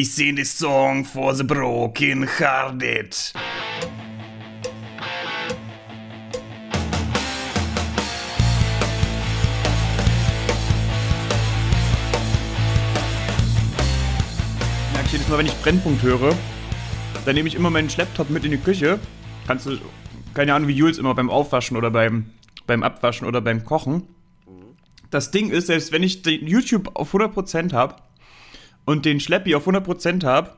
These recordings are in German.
Die sing the song for the broken hearted. Jedes Mal, wenn ich Brennpunkt höre, dann nehme ich immer meinen Schlepptop mit in die Küche. Kannst du, keine Ahnung, wie Jules immer beim Aufwaschen oder beim, beim Abwaschen oder beim Kochen. Das Ding ist, selbst wenn ich den YouTube auf 100% habe und den Schleppi auf 100% habe,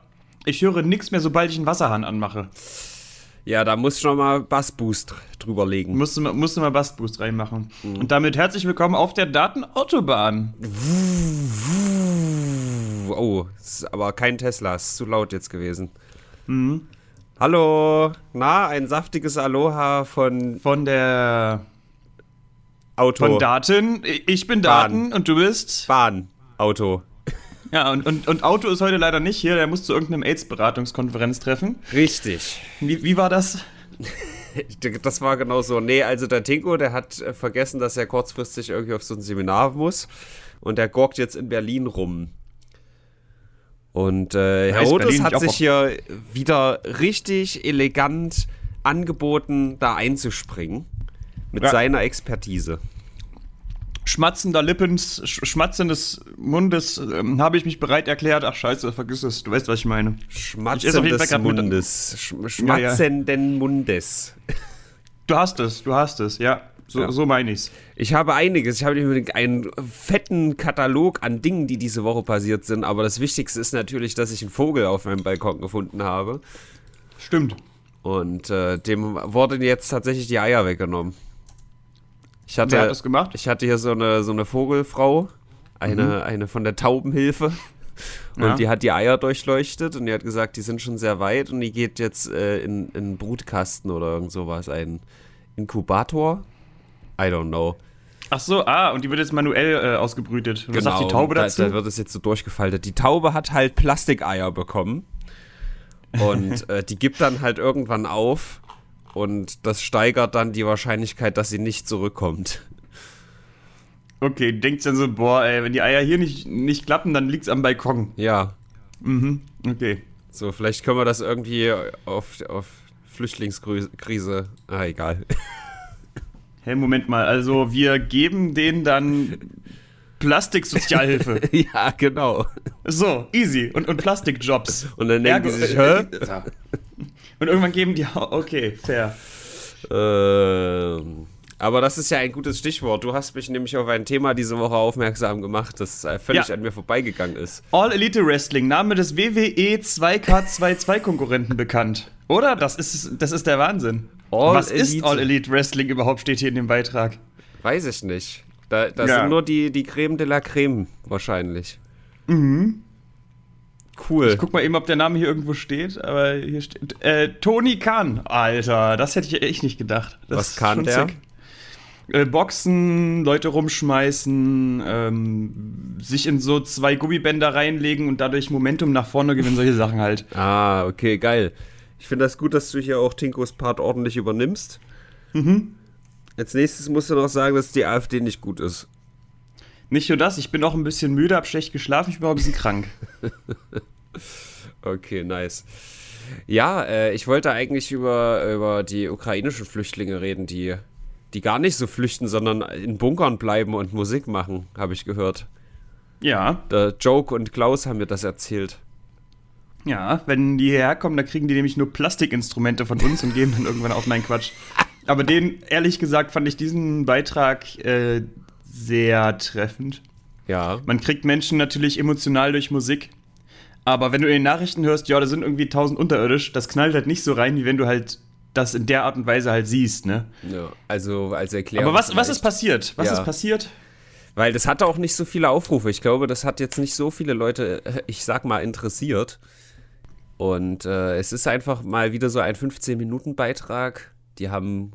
ich höre nichts mehr, sobald ich einen Wasserhahn anmache. Ja, da muss schon mal Bassboost drüber legen. Musste, mal- musste mal Bassboost reinmachen. Und damit herzlich willkommen auf der Datenautobahn. Oh, ist aber kein Tesla, ist zu laut jetzt gewesen. Hallo, na, ein saftiges Aloha von Von der. Auto. Von Daten. Ich bin Daten und du bist. Bahn, Auto. Ja, und, und, und Auto ist heute leider nicht hier. Der muss zu irgendeinem AIDS-Beratungskonferenz treffen. Richtig. Wie, wie war das? Das war genau so. Nee, also der Tinko, der hat äh, vergessen, dass er kurzfristig irgendwie auf so ein Seminar muss. Und der gorgt jetzt in Berlin rum. Und äh, Herr Berlin hat sich hier wieder richtig elegant angeboten, da einzuspringen. Mit Ja. seiner Expertise. Schmatzender Lippens, sch schmatzendes Mundes ähm, habe ich mich bereit erklärt. Ach scheiße, vergiss es. Du weißt, was ich meine. Schmatzen Ich Mundes. Sch Ja, ja. schmatzenden Mundes. Du hast es, du hast es, ja. So, Ja. so meine ich's. Ich habe einiges. Ich habe einen fetten Katalog an Dingen, die diese Woche passiert sind. Aber das Wichtigste ist natürlich, dass ich einen Vogel auf meinem Balkon gefunden habe. Stimmt. Und äh, dem wurden jetzt tatsächlich die Eier weggenommen. Ich hatte, Wer hat das gemacht? Ich hatte hier so eine, so eine Vogelfrau, eine, Mhm. eine von der Taubenhilfe. Und Ja. die hat die Eier durchleuchtet und die hat gesagt, die sind schon sehr weit und die geht jetzt äh, in, in einen Brutkasten oder irgend sowas. Ein Inkubator? I don't know. Ach so, ah, und die wird jetzt manuell äh, ausgebrütet. Und Was sagt die Taube da, dazu? Da wird es jetzt so durchgefaltet. Die Taube hat halt Plastikeier bekommen. Und äh, die gibt dann halt irgendwann auf. Und das steigert dann die Wahrscheinlichkeit, dass sie nicht zurückkommt. okay, denkt dann so, boah, ey, wenn die Eier hier nicht, nicht klappen, dann liegt's am Balkon. Ja, Mhm, okay. so vielleicht können wir das irgendwie auf, auf Flüchtlingskrise. Ah, egal. Hey, Moment mal, also wir geben denen dann Plastiksozialhilfe. ja, genau. so, easy. Und, und Plastikjobs. Und dann denken Ergo- die sich, hä? Und irgendwann geben die, okay, fair. Ähm, aber das ist ja ein gutes Stichwort. Du hast mich nämlich auf ein Thema diese Woche aufmerksam gemacht, das äh, völlig Ja. an mir vorbeigegangen ist. All Elite Wrestling, Name des E WWE 2K22-Konkurrenten bekannt. Oder? Das ist, das ist der Wahnsinn. All Was ist Elite. All Elite Wrestling überhaupt, steht hier in dem Beitrag. Weiß ich nicht. Da, da Ja. sind nur die, die Creme de la Creme wahrscheinlich. Mhm. Cool. Ich guck mal eben, ob der Name hier irgendwo steht, aber hier steht. Äh, Tony Khan. Alter, das hätte ich echt nicht gedacht. Das Was kann der? Äh, Boxen, Leute rumschmeißen, ähm, sich in so zwei Gummibänder reinlegen und dadurch Momentum nach vorne gewinnen, solche Sachen halt. Ah, okay, geil. Ich finde das gut, dass du hier auch Tinkos Part ordentlich übernimmst. Mhm. Als nächstes musst du noch sagen, dass die AfD nicht gut ist. Nicht nur das, ich bin auch ein bisschen müde, hab schlecht geschlafen, ich bin auch ein bisschen krank. Okay, nice. Ja, äh, ich wollte eigentlich über, über die ukrainischen Flüchtlinge reden, die, die gar nicht so flüchten, sondern in Bunkern bleiben und Musik machen, habe ich gehört. Ja, Der Joke und Klaus haben mir das erzählt. ja, wenn die hierher kommen, dann kriegen die nämlich nur Plastikinstrumente von uns und gehen dann irgendwann auf meinen Quatsch. Aber den, ehrlich gesagt, fand ich diesen Beitrag äh, sehr treffend. Ja. Man kriegt Menschen natürlich emotional durch Musik. Aber wenn du in den Nachrichten hörst, ja, da sind irgendwie tausend unterirdisch, das knallt halt nicht so rein, wie wenn du halt das in der Art und Weise halt siehst, ne? ja. Also als Erklärung. Aber was, was ist passiert? Was Ja. ist passiert? Weil das hatte auch nicht so viele Aufrufe. Ich glaube, das hat jetzt nicht so viele Leute, äh, ich sag mal, interessiert. Und äh, es ist einfach mal wieder so ein 15-Minuten-Beitrag. Die haben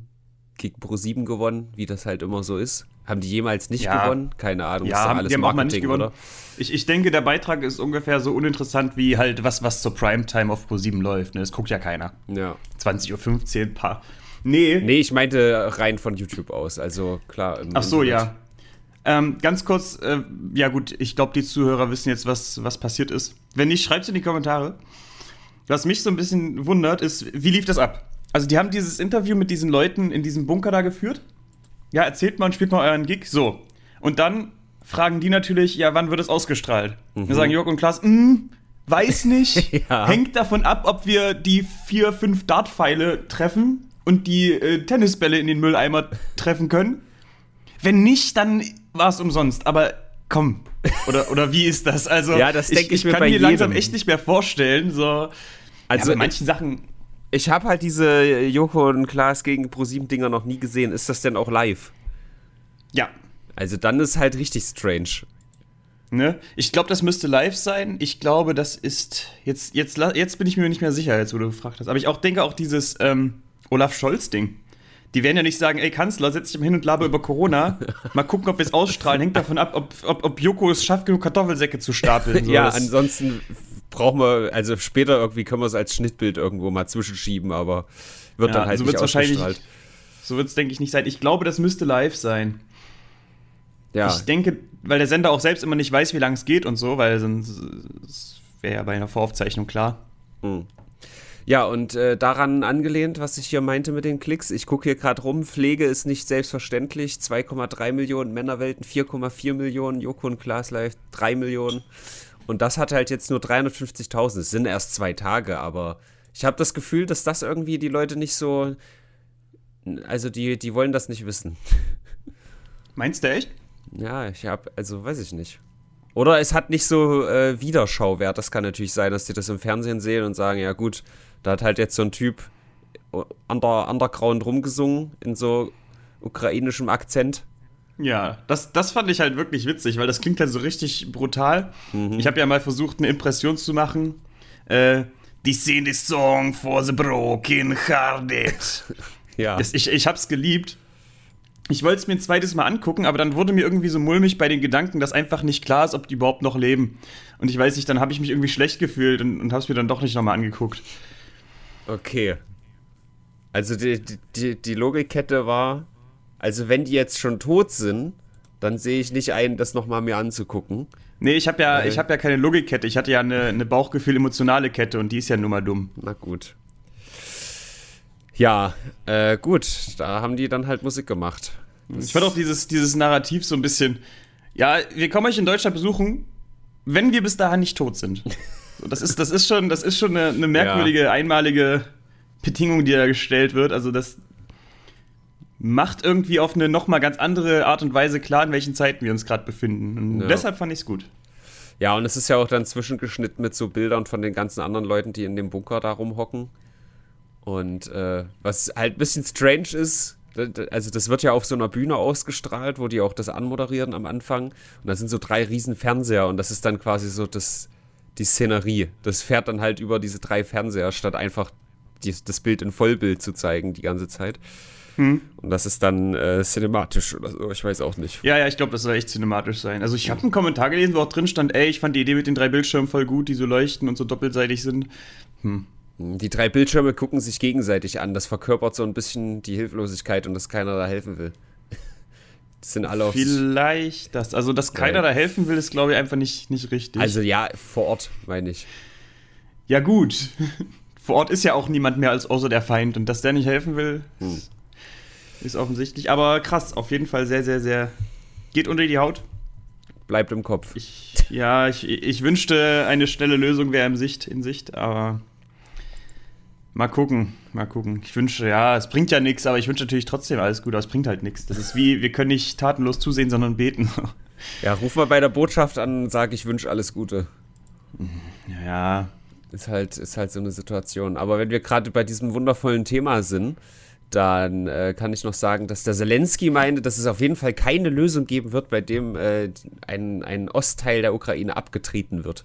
Kick Pro 7 gewonnen, wie das halt immer so ist. Haben die jemals nicht Ja. gewonnen? Keine Ahnung. Ja, haben, alles die haben auch mal nicht Marketing, gewonnen. oder? Ich, ich denke, der Beitrag ist ungefähr so uninteressant wie halt was, was zur Primetime auf Pro7 läuft. Ne? Das guckt ja keiner. Ja. 20.15 Uhr, paar. Nee. Nee, ich meinte rein von YouTube aus. Also klar. im Ach so, Internet. ja. Ähm, ganz kurz, äh, ja gut, ich glaube, die Zuhörer wissen jetzt, was, was passiert ist. Wenn nicht, schreibt's in die Kommentare. Was mich so ein bisschen wundert, ist, wie lief das ab? Also, die haben dieses Interview mit diesen Leuten in diesem Bunker da geführt. Ja, erzählt mal und spielt mal euren Gig. So. Und dann fragen die natürlich, ja, wann wird es ausgestrahlt? Mhm. Dann sagen Jörg und Klaas, hm, weiß nicht. ja. Hängt davon ab, ob wir die vier, fünf Dartpfeile treffen und die äh, Tennisbälle in den Mülleimer treffen können. Wenn nicht, dann war es umsonst. Aber komm, oder, oder wie ist das? Also, ja, das denke ich, ich, ich kann mir langsam echt nicht mehr vorstellen. So. Also, ja, bei manchen Sachen. Ich habe halt diese Joko und Klaas gegen ProSieben-Dinger noch nie gesehen. Ist das denn auch live? Ja. Also, dann ist halt richtig strange. Ne? Ich glaube, das müsste live sein. Ich glaube, das ist. Jetzt, jetzt, jetzt bin ich mir nicht mehr sicher, als wo du gefragt hast. Aber ich auch denke auch dieses ähm, Olaf Scholz-Ding. Die werden ja nicht sagen, ey Kanzler, setz dich mal hin und laber über Corona. Mal gucken, ob wir es ausstrahlen. Hängt davon ab, ob, ob, ob Joko es schafft, genug Kartoffelsäcke zu stapeln. So. ja, ansonsten brauchen wir, also später irgendwie können wir es als Schnittbild irgendwo mal zwischenschieben, aber wird ja, dann halt so nicht ausgestrahlt. So wird es, denke ich, nicht sein. Ich glaube, das müsste live sein. Ja. Ich denke, weil der Sender auch selbst immer nicht weiß, wie lange es geht und so, weil sonst wäre ja bei einer Voraufzeichnung klar. Mhm. Ja, und äh, daran angelehnt, was ich hier meinte mit den Klicks, ich gucke hier gerade rum, Pflege ist nicht selbstverständlich, 2,3 Millionen Männerwelten, 4,4 Millionen, Joko und Klaas Live 3 Millionen. Und das hat halt jetzt nur 350.000. Es sind erst zwei Tage, aber ich habe das Gefühl, dass das irgendwie die Leute nicht so. Also, die, die wollen das nicht wissen. Meinst du echt? Ja, ich habe, also weiß ich nicht. Oder es hat nicht so äh, Wiederschauwert. Das kann natürlich sein, dass die das im Fernsehen sehen und sagen, ja gut, da hat halt jetzt so ein Typ under, underground rumgesungen in so ukrainischem Akzent. Ja, das, das fand ich halt wirklich witzig, weil das klingt halt so richtig brutal. Mhm. Ich habe ja mal versucht, eine Impression zu machen. Äh, die sing the song for the broken hearted. ja. Das, ich, ich hab's geliebt. Ich wollte es mir ein zweites Mal angucken, aber dann wurde mir irgendwie so mulmig bei den Gedanken, dass einfach nicht klar ist, ob die überhaupt noch leben. Und ich weiß nicht, dann habe ich mich irgendwie schlecht gefühlt und, und habe es mir dann doch nicht nochmal angeguckt. Okay. Also die, die, die Logikkette war, also wenn die jetzt schon tot sind, dann sehe ich nicht ein, das nochmal mir anzugucken. Nee, ich habe ja, hab ja keine Logikkette. Ich hatte ja eine, eine Bauchgefühl-emotionale Kette und die ist ja nun mal dumm. Na gut. Ja, äh, gut. Da haben die dann halt Musik gemacht. Das ich fand auch dieses, dieses Narrativ so ein bisschen. Ja, wir kommen euch in Deutschland besuchen, wenn wir bis dahin nicht tot sind. Das ist, das ist schon, das ist schon eine, eine merkwürdige, ja. einmalige Bedingung, die da gestellt wird. Also das macht irgendwie auf eine nochmal ganz andere Art und Weise klar, in welchen Zeiten wir uns gerade befinden. Und ja. deshalb fand ich es gut. Ja, und es ist ja auch dann zwischengeschnitten mit so Bildern von den ganzen anderen Leuten, die in dem Bunker da rumhocken. Und äh, was halt ein bisschen strange ist, also das wird ja auf so einer Bühne ausgestrahlt, wo die auch das anmoderieren am Anfang. Und da sind so drei riesen Fernseher und das ist dann quasi so das, die Szenerie. Das fährt dann halt über diese drei Fernseher, statt einfach die, das Bild in Vollbild zu zeigen die ganze Zeit. Hm. Und das ist dann äh, cinematisch oder so, ich weiß auch nicht. Ja, ja, ich glaube, das soll echt cinematisch sein. Also ich habe einen Kommentar gelesen, wo auch drin stand, ey, ich fand die Idee mit den drei Bildschirmen voll gut, die so leuchten und so doppelseitig sind. Hm. Die drei Bildschirme gucken sich gegenseitig an. Das verkörpert so ein bisschen die Hilflosigkeit und dass keiner da helfen will. Das sind alle Vielleicht das. Also, dass keiner da helfen will, ist, glaube ich, einfach nicht, nicht richtig. Also, ja, vor Ort, meine ich. Ja, gut. vor Ort ist ja auch niemand mehr als außer der Feind. Und dass der nicht helfen will, hm. Ist offensichtlich. Aber krass, auf jeden Fall sehr, sehr, sehr. Geht unter die Haut. Bleibt im Kopf. Ich, ja, ich, ich wünschte, eine schnelle Lösung wäre in Sicht, in Sicht, aber. Mal gucken, mal gucken. Ich wünsche, ja, es bringt ja nichts, aber ich wünsche natürlich trotzdem alles gut, aber es bringt halt nichts. Das ist wie, wir können nicht tatenlos zusehen, sondern beten. Ja, ruf mal bei der Botschaft an und sag, ich wünsche alles Gute. Ja. Ist halt, ist halt so eine Situation. Aber wenn wir gerade bei diesem wundervollen Thema sind, dann äh, kann ich noch sagen, dass der Zelensky meinte, dass es auf jeden Fall keine Lösung geben wird, bei dem äh, ein, ein Ostteil der Ukraine abgetreten wird.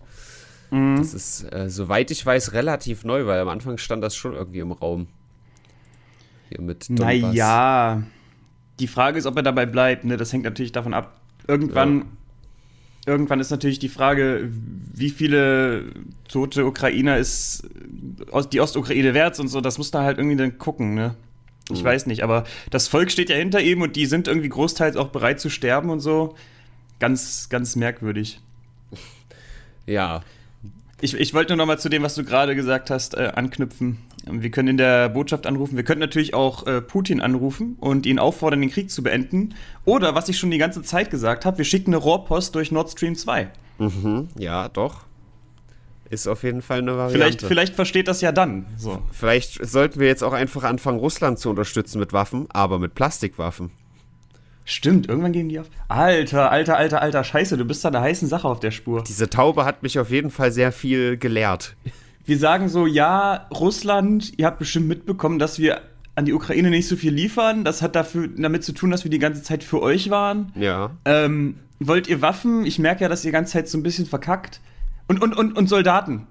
Mhm. Das ist, äh, soweit ich weiß, relativ neu, weil am Anfang stand das schon irgendwie im Raum. Hier mit Donbass. Naja, die Frage ist, ob er dabei bleibt. Ne? Das hängt natürlich davon ab. Irgendwann, ja. irgendwann ist natürlich die Frage, wie viele tote Ukrainer ist die Ostukraine wert und so. Das muss da halt irgendwie dann gucken. Ne? Ich mhm. weiß nicht, aber das Volk steht ja hinter ihm und die sind irgendwie großteils auch bereit zu sterben und so. ganz, ganz merkwürdig. Ja. Ich, ich wollte nur noch mal zu dem, was du gerade gesagt hast, äh, anknüpfen. Wir können in der Botschaft anrufen. Wir können natürlich auch äh, Putin anrufen und ihn auffordern, den Krieg zu beenden. Oder, was ich schon die ganze Zeit gesagt habe, wir schicken eine Rohrpost durch Nord Stream 2. Mhm, ja, doch. Ist auf jeden Fall eine Variante. Vielleicht, vielleicht versteht das ja dann. So. Vielleicht sollten wir jetzt auch einfach anfangen, Russland zu unterstützen mit Waffen, aber mit Plastikwaffen. Stimmt, irgendwann gehen die auf. Alter, alter, alter, alter, Scheiße, du bist da einer heißen Sache auf der Spur. Diese Taube hat mich auf jeden Fall sehr viel gelehrt. Wir sagen so, ja, Russland, ihr habt bestimmt mitbekommen, dass wir an die Ukraine nicht so viel liefern. Das hat dafür, damit zu tun, dass wir die ganze Zeit für euch waren. Ja. Ähm, wollt ihr Waffen? Ich merke ja, dass ihr die ganze Zeit so ein bisschen verkackt. Und, und, und, und Soldaten.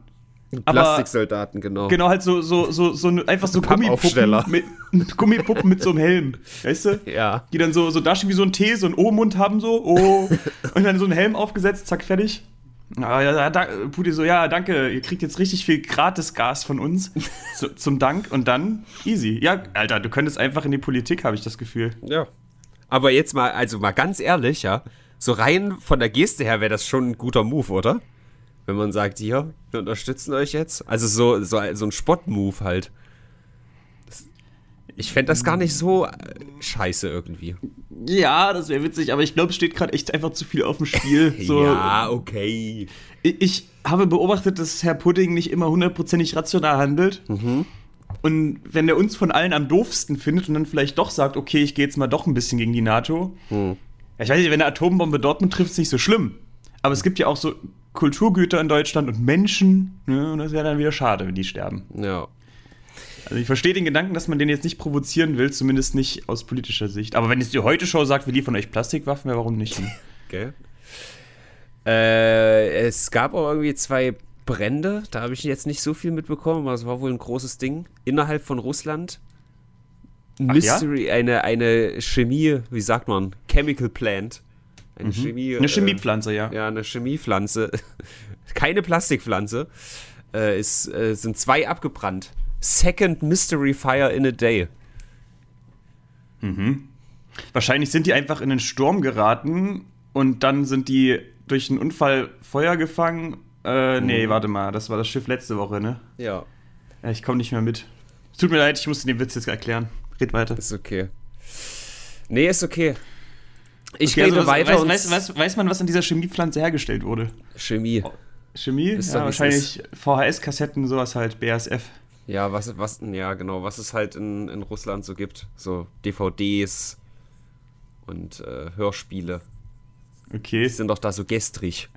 Plastiksoldaten, genau. Genau, halt so, so, so, so einfach so. Gummipuppen mit, Gummipuppen mit so einem Helm. Weißt du? Ja. Die dann so, so dastehen wie so ein T, so einen O-Mund haben, so, oh. und dann so einen Helm aufgesetzt, zack, fertig. Ah, ja, ja, da, Putin so, ja, danke, ihr kriegt jetzt richtig viel gratis Gas von uns so, zum Dank und dann easy. Ja, Alter, du könntest einfach in die Politik, habe ich das Gefühl. Ja. Aber jetzt mal, also mal ganz ehrlich, ja, so rein von der Geste her wäre das schon ein guter Move, oder? Wenn man sagt, hier, wir unterstützen euch jetzt. Also so, so, so ein Spott-Move halt. Das- Ich fände das gar nicht so äh, scheiße irgendwie. Ja, das wäre witzig, aber ich glaube, es steht gerade echt einfach zu viel auf dem Spiel. So, Ja, okay. Ich, ich habe beobachtet, dass Herr Pudding nicht immer hundertprozentig rational handelt. Und wenn er uns von allen am doofsten findet und dann vielleicht doch sagt, okay, ich gehe jetzt mal doch ein bisschen gegen die NATO. Ja, ich weiß nicht, wenn eine Atombombe Dortmund trifft, ist nicht so schlimm. Aber es gibt ja auch so Kulturgüter in Deutschland und Menschen. Ne? Und das wäre dann wieder schade, wenn die sterben. Ja. Also ich verstehe den Gedanken, dass man den jetzt nicht provozieren will, zumindest nicht aus politischer Sicht. Aber wenn jetzt die Heute-Show sagt, wir liefern euch Plastikwaffen, ja, warum nicht? Okay. Äh, es gab auch irgendwie zwei Brände, da habe ich jetzt nicht so viel mitbekommen, aber es war wohl ein großes Ding innerhalb von Russland. Mystery, eine, eine Chemie, wie sagt man, Chemical Plant. Eine Chemie. Mhm. Eine äh, Chemiepflanze, ja. Ja, eine Chemiepflanze. Keine Plastikpflanze. Äh, es äh, sind zwei abgebrannt. Second Mystery Fire in a Day. Wahrscheinlich sind die einfach in den Sturm geraten und dann sind die durch einen Unfall Feuer gefangen. Äh, nee, warte mal, das war das Schiff letzte Woche, ne? Ja, Ja, ich komme nicht mehr mit. Tut mir leid, ich musste den Witz jetzt erklären. Red weiter. ist okay. Nee, ist okay. Ich Okay, rede also, weiter weiß, weiß, weiß, weiß man, was an dieser Chemiepflanze hergestellt wurde? Chemie. Chemie? Ist ja, wahrscheinlich VHS-Kassetten, sowas halt, BASF. Ja, was, was, ja, genau, was es halt in, in Russland so gibt. So DVDs und äh, Hörspiele. Okay. Die sind doch da so gestrig.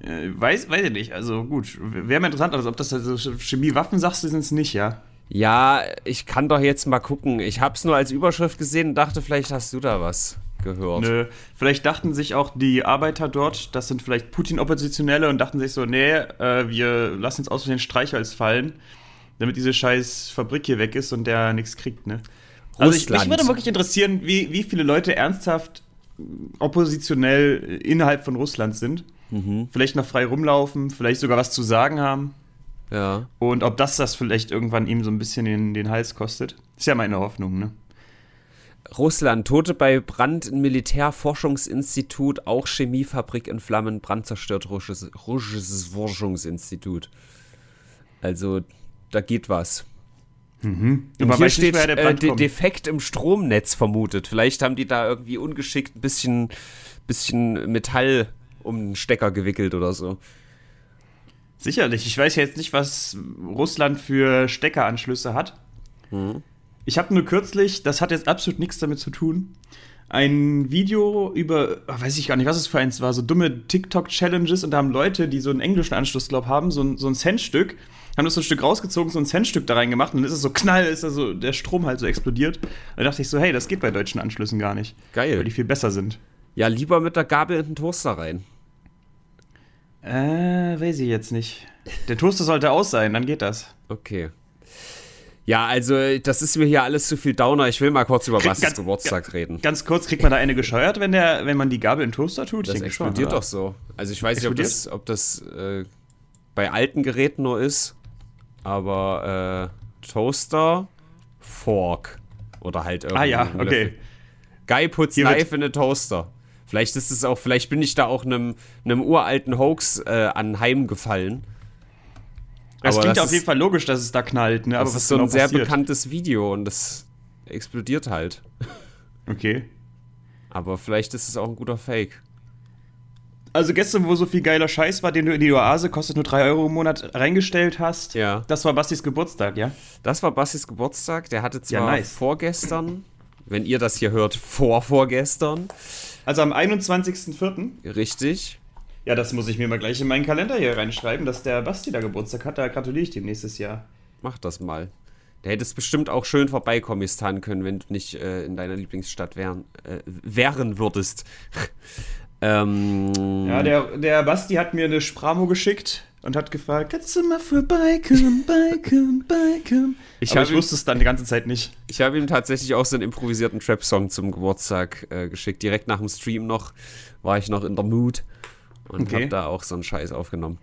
Äh, weiß, weiß ich nicht. Also gut, wäre mal interessant, also ob das also Chemiewaffen sagst du, sind es nicht, ja? Ja, ich kann doch jetzt mal gucken. Ich hab's nur als Überschrift gesehen und dachte, vielleicht hast du da was gehört. Nö. Vielleicht dachten sich auch die Arbeiter dort, das sind vielleicht Putin-Oppositionelle und dachten sich so, nee, äh, wir lassen jetzt aus den Streichholz fallen, damit diese scheiß Fabrik hier weg ist und der nichts kriegt, ne? Also ich, mich Russland. würde wirklich interessieren, wie, wie viele Leute ernsthaft oppositionell innerhalb von Russland sind. Mhm. Vielleicht noch frei rumlaufen, vielleicht sogar was zu sagen haben. Ja. Und ob das das vielleicht irgendwann ihm so ein bisschen den, den Hals kostet. Ist ja meine Hoffnung, ne? Russland, Tote bei Brand im Militärforschungsinstitut, auch Chemiefabrik in Flammen, Brand zerstört russisches, russisches Forschungsinstitut. Also, da geht was. Und Aber hier nicht, steht der äh, de. Defekt im Stromnetz vermutet. Vielleicht haben die da irgendwie ungeschickt ein bisschen, bisschen Metall um den Stecker gewickelt oder so. Sicherlich. Ich weiß ja jetzt nicht, was Russland für Steckeranschlüsse hat. Ich habe nur kürzlich, das hat jetzt absolut nichts damit zu tun, ein Video über, ah, weiß ich gar nicht, was es für eins war, so dumme TikTok-Challenges und da haben Leute, die so einen englischen Anschluss, glaub haben, so ein, so ein Centstück, haben das so ein Stück rausgezogen, so ein Centstück da reingemacht und dann ist es so knall, ist also der Strom halt so explodiert. Da dachte ich so, hey, das geht bei deutschen Anschlüssen gar nicht. Geil. Weil die viel besser sind. Ja, lieber mit der Gabel in den Toaster rein. Äh, weiß ich jetzt nicht. Der Toaster sollte aus sein, dann geht das. Okay. Ja, also das ist mir hier alles zu viel Downer. Ich will mal kurz über Bastis ganz- Geburtstag reden. Ganz kurz, kriegt man da eine gescheuert, wenn, der, wenn man die Gabel in den Toaster tut? Das schon, explodiert oder? doch so. Also ich weiß nicht, ob das, Explodiert? ob das äh, bei alten Geräten nur ist, aber äh, Toaster, Fork oder halt irgendwie. Ah ja, okay. Guy puts Hier knife in a toaster. Vielleicht ist es auch, vielleicht bin ich da auch einem, einem uralten Hoax äh, anheimgefallen. Es Aber klingt das auf jeden ist- Fall logisch, dass es da knallt, ne? Das was ist so ein genau sehr passiert? bekanntes Video und das explodiert halt. Okay. Aber vielleicht ist es auch ein guter Fake. Also gestern, wo so viel geiler Scheiß war, den du in die Oase, kostet nur 3 Euro im Monat, reingestellt hast. Ja. Das war Bastis Geburtstag, ja? Das war Bastis Geburtstag. Der hatte zwar nice. vorgestern, wenn ihr das hier hört, vor vorgestern. Also am 21.04. Richtig. Ja, das muss ich mir mal gleich in meinen Kalender hier reinschreiben, dass der Basti da Geburtstag hat. Da gratuliere ich dem nächstes Jahr. Mach das mal. Der hätte es bestimmt auch schön vorbeikommistan können, wenn du nicht äh, in deiner Lieblingsstadt wären, äh, wären würdest. ähm, Ja, der, der Basti hat mir eine Spramo geschickt und hat gefragt, kannst du mal vorbeikommen, beikommen, beikommen. Ich Aber ich ihm- wusste es dann die ganze Zeit nicht. Ich habe ihm tatsächlich auch so einen improvisierten Trap-Song zum Geburtstag äh, geschickt. Direkt nach dem Stream noch war ich noch in der Mood und Okay. habe da auch so einen Scheiß aufgenommen.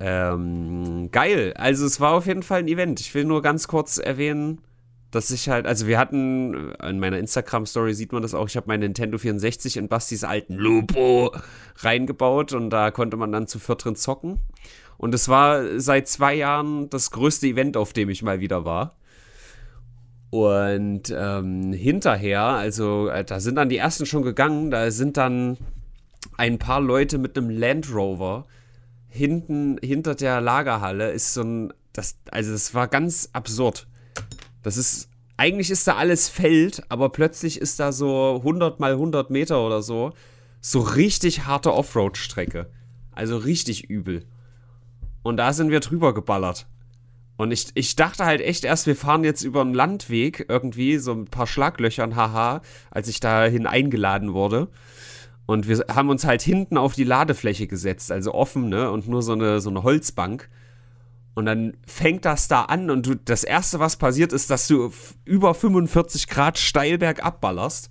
Ähm, geil. Also es war auf jeden Fall ein Event. Ich will nur ganz kurz erwähnen, dass ich halt, also wir hatten, äh, in meiner Instagram-Story sieht man das auch, ich habe meinen Nintendo 64 in Bastis alten Lupo reingebaut und da konnte man dann zu viert drin zocken. Und es war seit zwei Jahren das größte Event, auf dem ich mal wieder war. Und ähm, hinterher, also äh, da sind dann die ersten schon gegangen, da sind dann ein paar Leute mit einem Land Rover hinten hinter der Lagerhalle ist so ein das also das war ganz absurd. Das ist eigentlich ist da alles Feld, aber plötzlich ist da so 100 mal 100 Meter oder so so richtig harte Offroad Strecke. Also richtig übel. Und da sind wir drüber geballert. Und ich, ich dachte halt echt erst, wir fahren jetzt über einen Landweg irgendwie, so ein paar Schlaglöchern, haha, als ich dahin eingeladen wurde. Und wir haben uns halt hinten auf die Ladefläche gesetzt, also offen, ne, und nur so eine, so eine Holzbank. Und dann fängt das da an und du, das erste, was passiert, ist, dass du über 45 Grad steil bergab ballerst.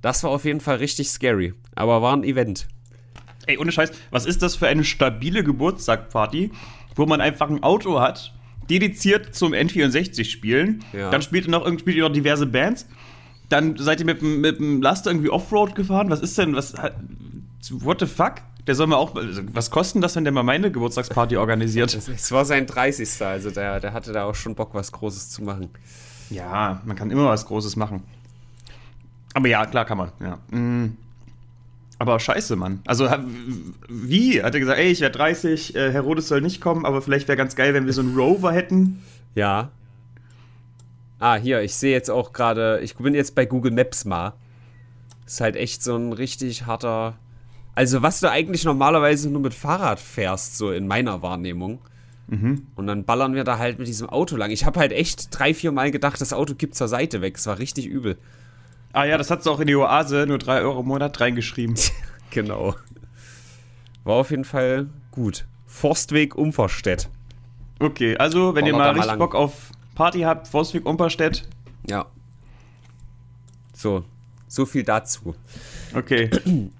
Das war auf jeden Fall richtig scary, aber war ein Event. Ey, ohne Scheiß, was ist das für eine stabile Geburtstagparty, wo man einfach ein Auto hat, dediziert zum N64 spielen. Ja. Dann spielt ihr noch irgendwie spielt ihr noch diverse Bands. Dann seid ihr mit, dem- mit dem Laster irgendwie Offroad gefahren. Was ist denn, was, what the fuck? Der soll mal auch, also, was kostet das, wenn der mal meine Geburtstagsparty organisiert? Es war sein 30. Also der, der hatte da auch schon Bock, was Großes zu machen. Ja, man kann immer was Großes machen. Aber ja, klar kann man, ja. Mm. Aber scheiße, Mann. Also, wie? Hat er gesagt, ey, ich werde 30, äh, Herodes soll nicht kommen, aber vielleicht wäre ganz geil, wenn wir so einen Rover hätten. Ja. Ah, hier, ich sehe jetzt auch gerade, ich bin jetzt bei Google Maps mal. Ist halt echt so ein richtig harter. Also, was du eigentlich normalerweise nur mit Fahrrad fährst, so in meiner Wahrnehmung. Und dann ballern wir da halt mit diesem Auto lang. Ich habe halt echt drei, vier Mal gedacht, das Auto gibt zur Seite weg. Es war richtig übel. Ah ja, das hat sie auch in die Oase, nur 3 Euro im Monat reingeschrieben. Genau. War auf jeden Fall gut. Forstweg Umverstedt. Okay, also, wenn ihr Ballert mal mal richtig lang. Bock auf Party habt, Forstweg Umperstedt. Ja. So, so viel dazu. Okay.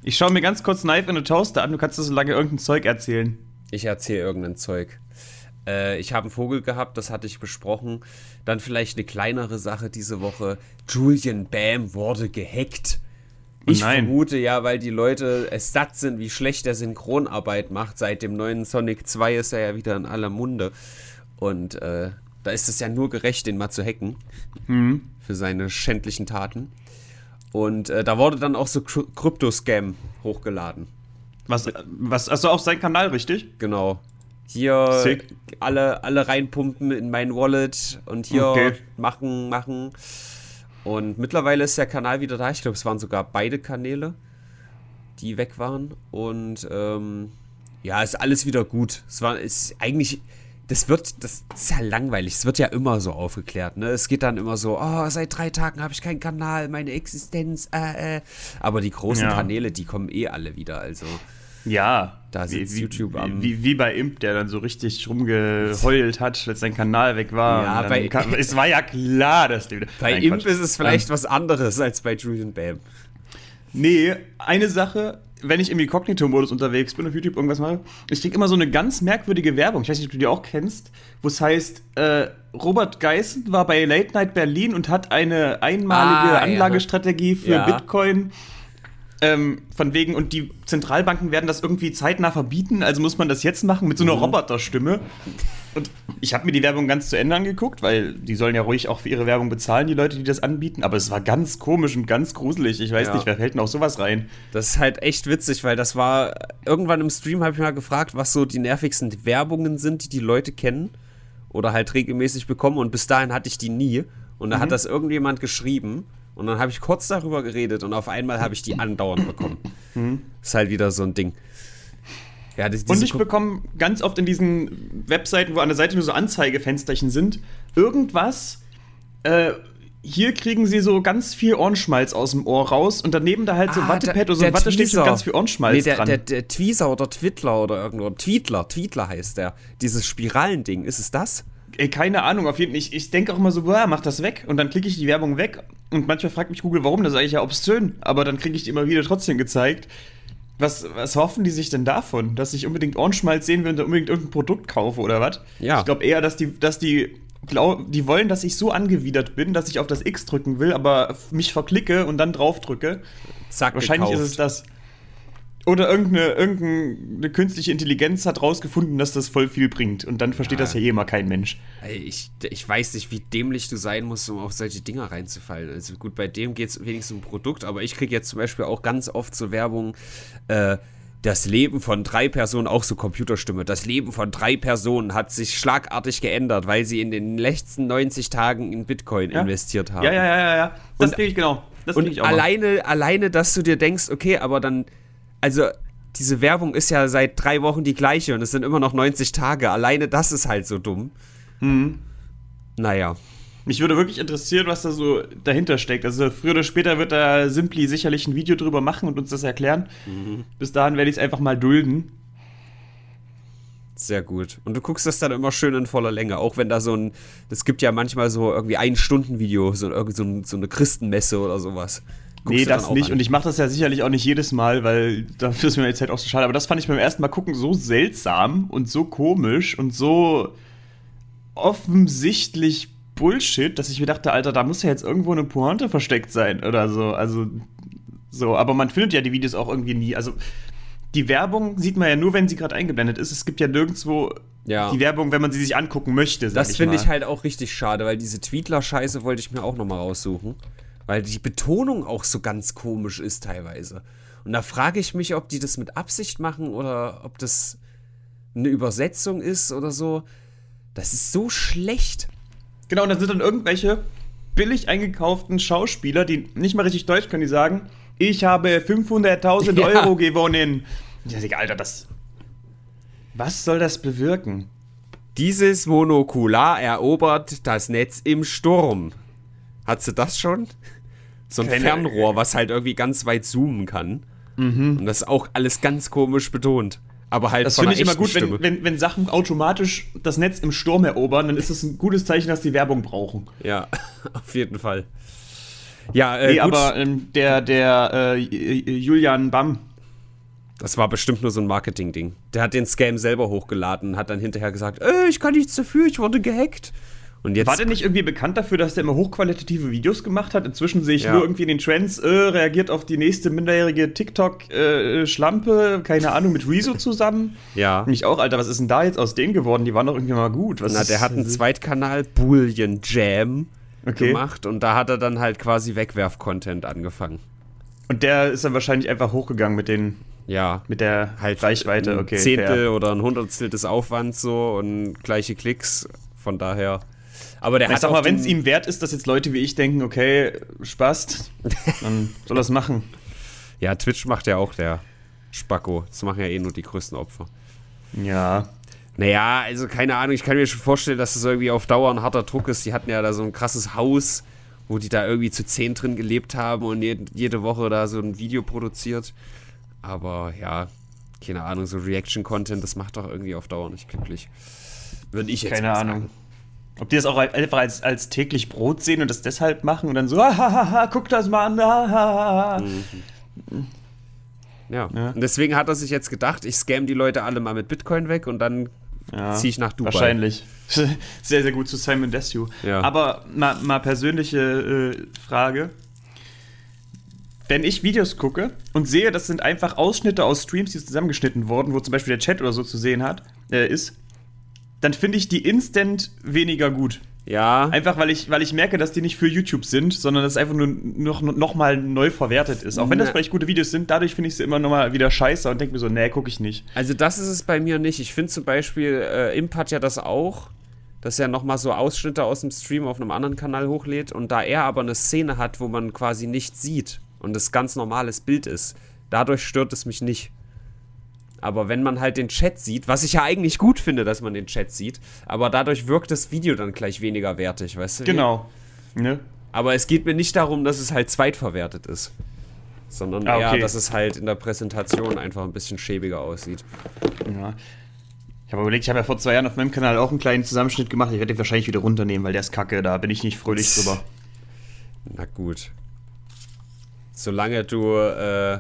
Ich schaue mir ganz kurz Knife in the Toaster an, du kannst das so lange irgendein Zeug erzählen. Ich erzähle irgendein Zeug. Äh, ich habe einen Vogel gehabt, das hatte ich besprochen. Dann vielleicht eine kleinere Sache diese Woche. Julian Bam wurde gehackt. Ich nein. vermute ja, weil die Leute es satt sind, wie schlecht er Synchronarbeit macht. Seit dem neuen Sonic 2 ist er ja wieder in aller Munde. Und äh, da ist es ja nur gerecht, den mal zu hacken. Für seine schändlichen Taten. Und äh, da wurde dann auch so Kry- Krypto-Scam hochgeladen. Was, was, also auf seinen Kanal, richtig? Genau. Hier Sick. alle, alle reinpumpen in mein Wallet und hier Okay. machen, machen. Und mittlerweile ist der Kanal wieder da. Ich glaube, es waren sogar beide Kanäle, die weg waren. Und ähm, ja, ist alles wieder gut. Es war ist eigentlich. Das wird, das ist ja langweilig. Es wird ja immer so aufgeklärt, ne? Es geht dann immer so, oh, seit drei Tagen habe ich keinen Kanal, meine Existenz, äh, äh. Aber die großen Ja. Kanäle, die kommen eh alle wieder, also. Ja. Da sitzt wie, YouTube wie, am- Wie, wie bei Imp, der dann so richtig rumgeheult hat, als sein Kanal weg war. Ja, bei- kam, es war ja klar, dass der wieder. Bei Nein, Imp Quatsch. ist es vielleicht was anderes als bei Julian Bam. Nee, eine Sache, wenn ich im Inkognito-Modus unterwegs bin, auf YouTube irgendwas mache, ich krieg immer so eine ganz merkwürdige Werbung. Ich weiß nicht, ob du die auch kennst, wo es heißt, äh, Robert Geißen war bei Late Night Berlin und hat eine einmalige Ah, ja. Anlagestrategie für Ja. Bitcoin. Ähm, von wegen, und die Zentralbanken werden das irgendwie zeitnah verbieten, also muss man das jetzt machen mit so einer mhm. Roboterstimme. Und ich habe mir die Werbung ganz zu Ende angeguckt, weil die sollen ja ruhig auch für ihre Werbung bezahlen, die Leute, die das anbieten. Aber es war ganz komisch und ganz gruselig. Ich weiß ja. nicht, wer fällt denn auf sowas rein? Das ist halt echt witzig, weil das war irgendwann im Stream habe ich mal gefragt, was so die nervigsten Werbungen sind, die die Leute kennen oder halt regelmäßig bekommen. Und bis dahin hatte ich die nie. Und da mhm. hat das irgendjemand geschrieben. Und dann habe ich kurz darüber geredet und auf einmal habe ich die andauernd bekommen. Mhm. Ist halt wieder so ein Ding. Ja, das, und ich bekomme ganz oft in diesen Webseiten, wo an der Seite nur so Anzeigefensterchen sind, irgendwas. Äh, hier kriegen sie so ganz viel Ohrenschmalz aus dem Ohr raus und daneben da halt so ah, Wattepad oder so ein Wattestäbchen mit ganz viel Ohrenschmalz nee, der, dran. Der, der, der Tweezer oder Twittler oder irgendwo. Tweetler, Tweetler heißt der. Dieses Spiralending, ist es das? Ey, keine Ahnung, auf jeden Fall. Ich, ich denke auch immer so, boah, mach das weg. Und dann klicke ich die Werbung weg. Und manchmal fragt mich Google, warum, das sage ich ja obszön. Aber dann kriege ich die immer wieder trotzdem gezeigt. Was, was hoffen die sich denn davon? Dass ich unbedingt Ohrenschmalz sehen will und unbedingt irgendein Produkt kaufe oder was? Ja. Ich glaube eher, dass die, dass die glaub, die wollen, dass ich so angewidert bin, dass ich auf das X drücken will, aber mich verklicke und dann drauf drücke. Zack, Wahrscheinlich gekauft. ist es das. Oder irgendeine, irgendeine künstliche Intelligenz hat rausgefunden, dass das voll viel bringt. Und dann versteht ja. das ja eh immer kein Mensch. Ich, ich weiß nicht, wie dämlich du sein musst, um auf solche Dinger reinzufallen. Also gut, bei dem geht es wenigstens um Produkt, aber ich kriege jetzt zum Beispiel auch ganz oft so Werbung, äh, das Leben von drei Personen, auch so Computerstimme, das Leben von drei Personen hat sich schlagartig geändert, weil sie in den letzten 90 Tagen in Bitcoin ja. investiert haben. Ja, ja, ja, ja, ja. Das kriege ich genau. Das und ich auch alleine, mal. alleine, dass du dir denkst, okay, aber dann also diese Werbung ist ja seit drei Wochen die gleiche und es sind immer noch 90 Tage. Alleine das ist halt so dumm. Mhm. Naja. Mich würde wirklich interessieren, was da so dahinter steckt. Also früher oder später wird da Simply sicherlich ein Video drüber machen und uns das erklären. Mhm. Bis dahin werde ich es einfach mal dulden. Sehr gut. Und du guckst das dann immer schön in voller Länge, auch wenn da so ein, es gibt ja manchmal so irgendwie ein Stunden Video, so, so, so eine Christenmesse oder sowas. Guckst nee, das nicht. An. Und ich mache das ja sicherlich auch nicht jedes Mal, weil dafür ist mir jetzt halt auch so schade. Aber das fand ich beim ersten Mal gucken so seltsam und so komisch und so offensichtlich Bullshit, dass ich mir dachte, Alter, da muss ja jetzt irgendwo eine Pointe versteckt sein oder so. Also, so. Aber man findet ja die Videos auch irgendwie nie. Also, die Werbung sieht man ja nur, wenn sie gerade eingeblendet ist. Es gibt ja nirgendwo ja. die Werbung, wenn man sie sich angucken möchte. Das finde ich halt auch richtig schade, weil diese Tweetler-Scheiße wollte ich mir auch nochmal raussuchen. Weil die Betonung auch so ganz komisch ist teilweise. Und da frage ich mich, ob die das mit Absicht machen oder ob das eine Übersetzung ist oder so. Das ist so schlecht. Genau, und dann sind dann irgendwelche billig eingekauften Schauspieler, die nicht mal richtig Deutsch können, die sagen, ich habe 500.000 ja. Euro gewonnen. Ich denke, Alter, das... Was soll das bewirken? Dieses Monokular erobert das Netz im Sturm. Hat sie das schon? So ein Keine, Fernrohr, was halt irgendwie ganz weit zoomen kann. Mhm. Und das ist auch alles ganz komisch betont. Aber halt Das finde ich immer gut, wenn, wenn, wenn Sachen automatisch das Netz im Sturm erobern, dann ist das ein gutes Zeichen, dass die Werbung brauchen. Ja, auf jeden Fall. Ja, äh, nee, gut. aber ähm, der, der äh, Julian Bamm. Das war bestimmt nur so ein Marketing-Ding. Der hat den Scam selber hochgeladen und hat dann hinterher gesagt, äh, ich kann nichts dafür, ich wurde gehackt. Und jetzt, War der nicht irgendwie bekannt dafür, dass der immer hochqualitative Videos gemacht hat? Inzwischen sehe ich ja. nur irgendwie in den Trends, äh, reagiert auf die nächste minderjährige TikTok-Schlampe, äh, keine Ahnung, mit Rezo zusammen. Ja. Mich auch, Alter, was ist denn da jetzt aus denen geworden? Die waren doch irgendwie mal gut. Was Na, der hat einen Zweitkanal, Bullion Jam, okay. gemacht und da hat er dann halt quasi Wegwerf-Content angefangen. Und der ist dann wahrscheinlich einfach hochgegangen mit den ja, mit der halt Reichweite, okay. Zehntel fair. oder ein Hundertstel des Aufwands so und gleiche Klicks. Von daher aber der ich hat sag mal, wenn es ihm wert ist, dass jetzt Leute wie ich denken, okay, Spaß, dann soll das machen. Ja, Twitch macht ja auch der Spacko. Das machen ja eh nur die größten Opfer. Ja. Naja, also keine Ahnung, ich kann mir schon vorstellen, dass das irgendwie auf Dauer ein harter Druck ist. Die hatten ja da so ein krasses Haus, wo die da irgendwie zu zehn drin gelebt haben und jede Woche da so ein Video produziert. Aber ja, keine Ahnung, so Reaction-Content, das macht doch irgendwie auf Dauer nicht glücklich. Würde ich jetzt Keine Ahnung. Ob die das auch einfach als, als täglich Brot sehen und das deshalb machen und dann so, hahaha, guck das mal an, hahaha. Mhm. Ja. ja. Und deswegen hat er sich jetzt gedacht, ich scam die Leute alle mal mit Bitcoin weg und dann ja, ziehe ich nach Dubai. Wahrscheinlich. Sehr, sehr gut zu Simon Desue. Ja. Aber mal, mal persönliche äh, Frage. wenn ich Videos gucke und sehe, das sind einfach Ausschnitte aus Streams, die zusammengeschnitten wurden, wo zum Beispiel der Chat oder so zu sehen hat, äh, ist, dann finde ich die instant weniger gut. Ja. Einfach weil ich, weil ich merke, dass die nicht für YouTube sind, sondern dass es einfach nur noch, noch mal neu verwertet ist. Auch wenn das Na. vielleicht gute Videos sind, dadurch finde ich sie immer noch mal wieder scheiße und denke mir so, nee, gucke ich nicht. Also das ist es bei mir nicht. Ich finde zum Beispiel, äh, Imp hat ja das auch, dass er nochmal so Ausschnitte aus dem Stream auf einem anderen Kanal hochlädt und da er aber eine Szene hat, wo man quasi nichts sieht und es ganz normales Bild ist, dadurch stört es mich nicht. Aber wenn man halt den Chat sieht, was ich ja eigentlich gut finde, dass man den Chat sieht, aber dadurch wirkt das Video dann gleich weniger wertig, weißt du? Genau. Ne? Aber es geht mir nicht darum, dass es halt zweitverwertet ist. Sondern Ah, okay. eher, dass es halt in der Präsentation einfach ein bisschen schäbiger aussieht. Ja. Ich habe überlegt, ich habe ja vor zwei Jahren auf meinem Kanal auch einen kleinen Zusammenschnitt gemacht. Ich werde den wahrscheinlich wieder runternehmen, weil der ist kacke. Da bin ich nicht fröhlich drüber. Na gut. Solange du, äh,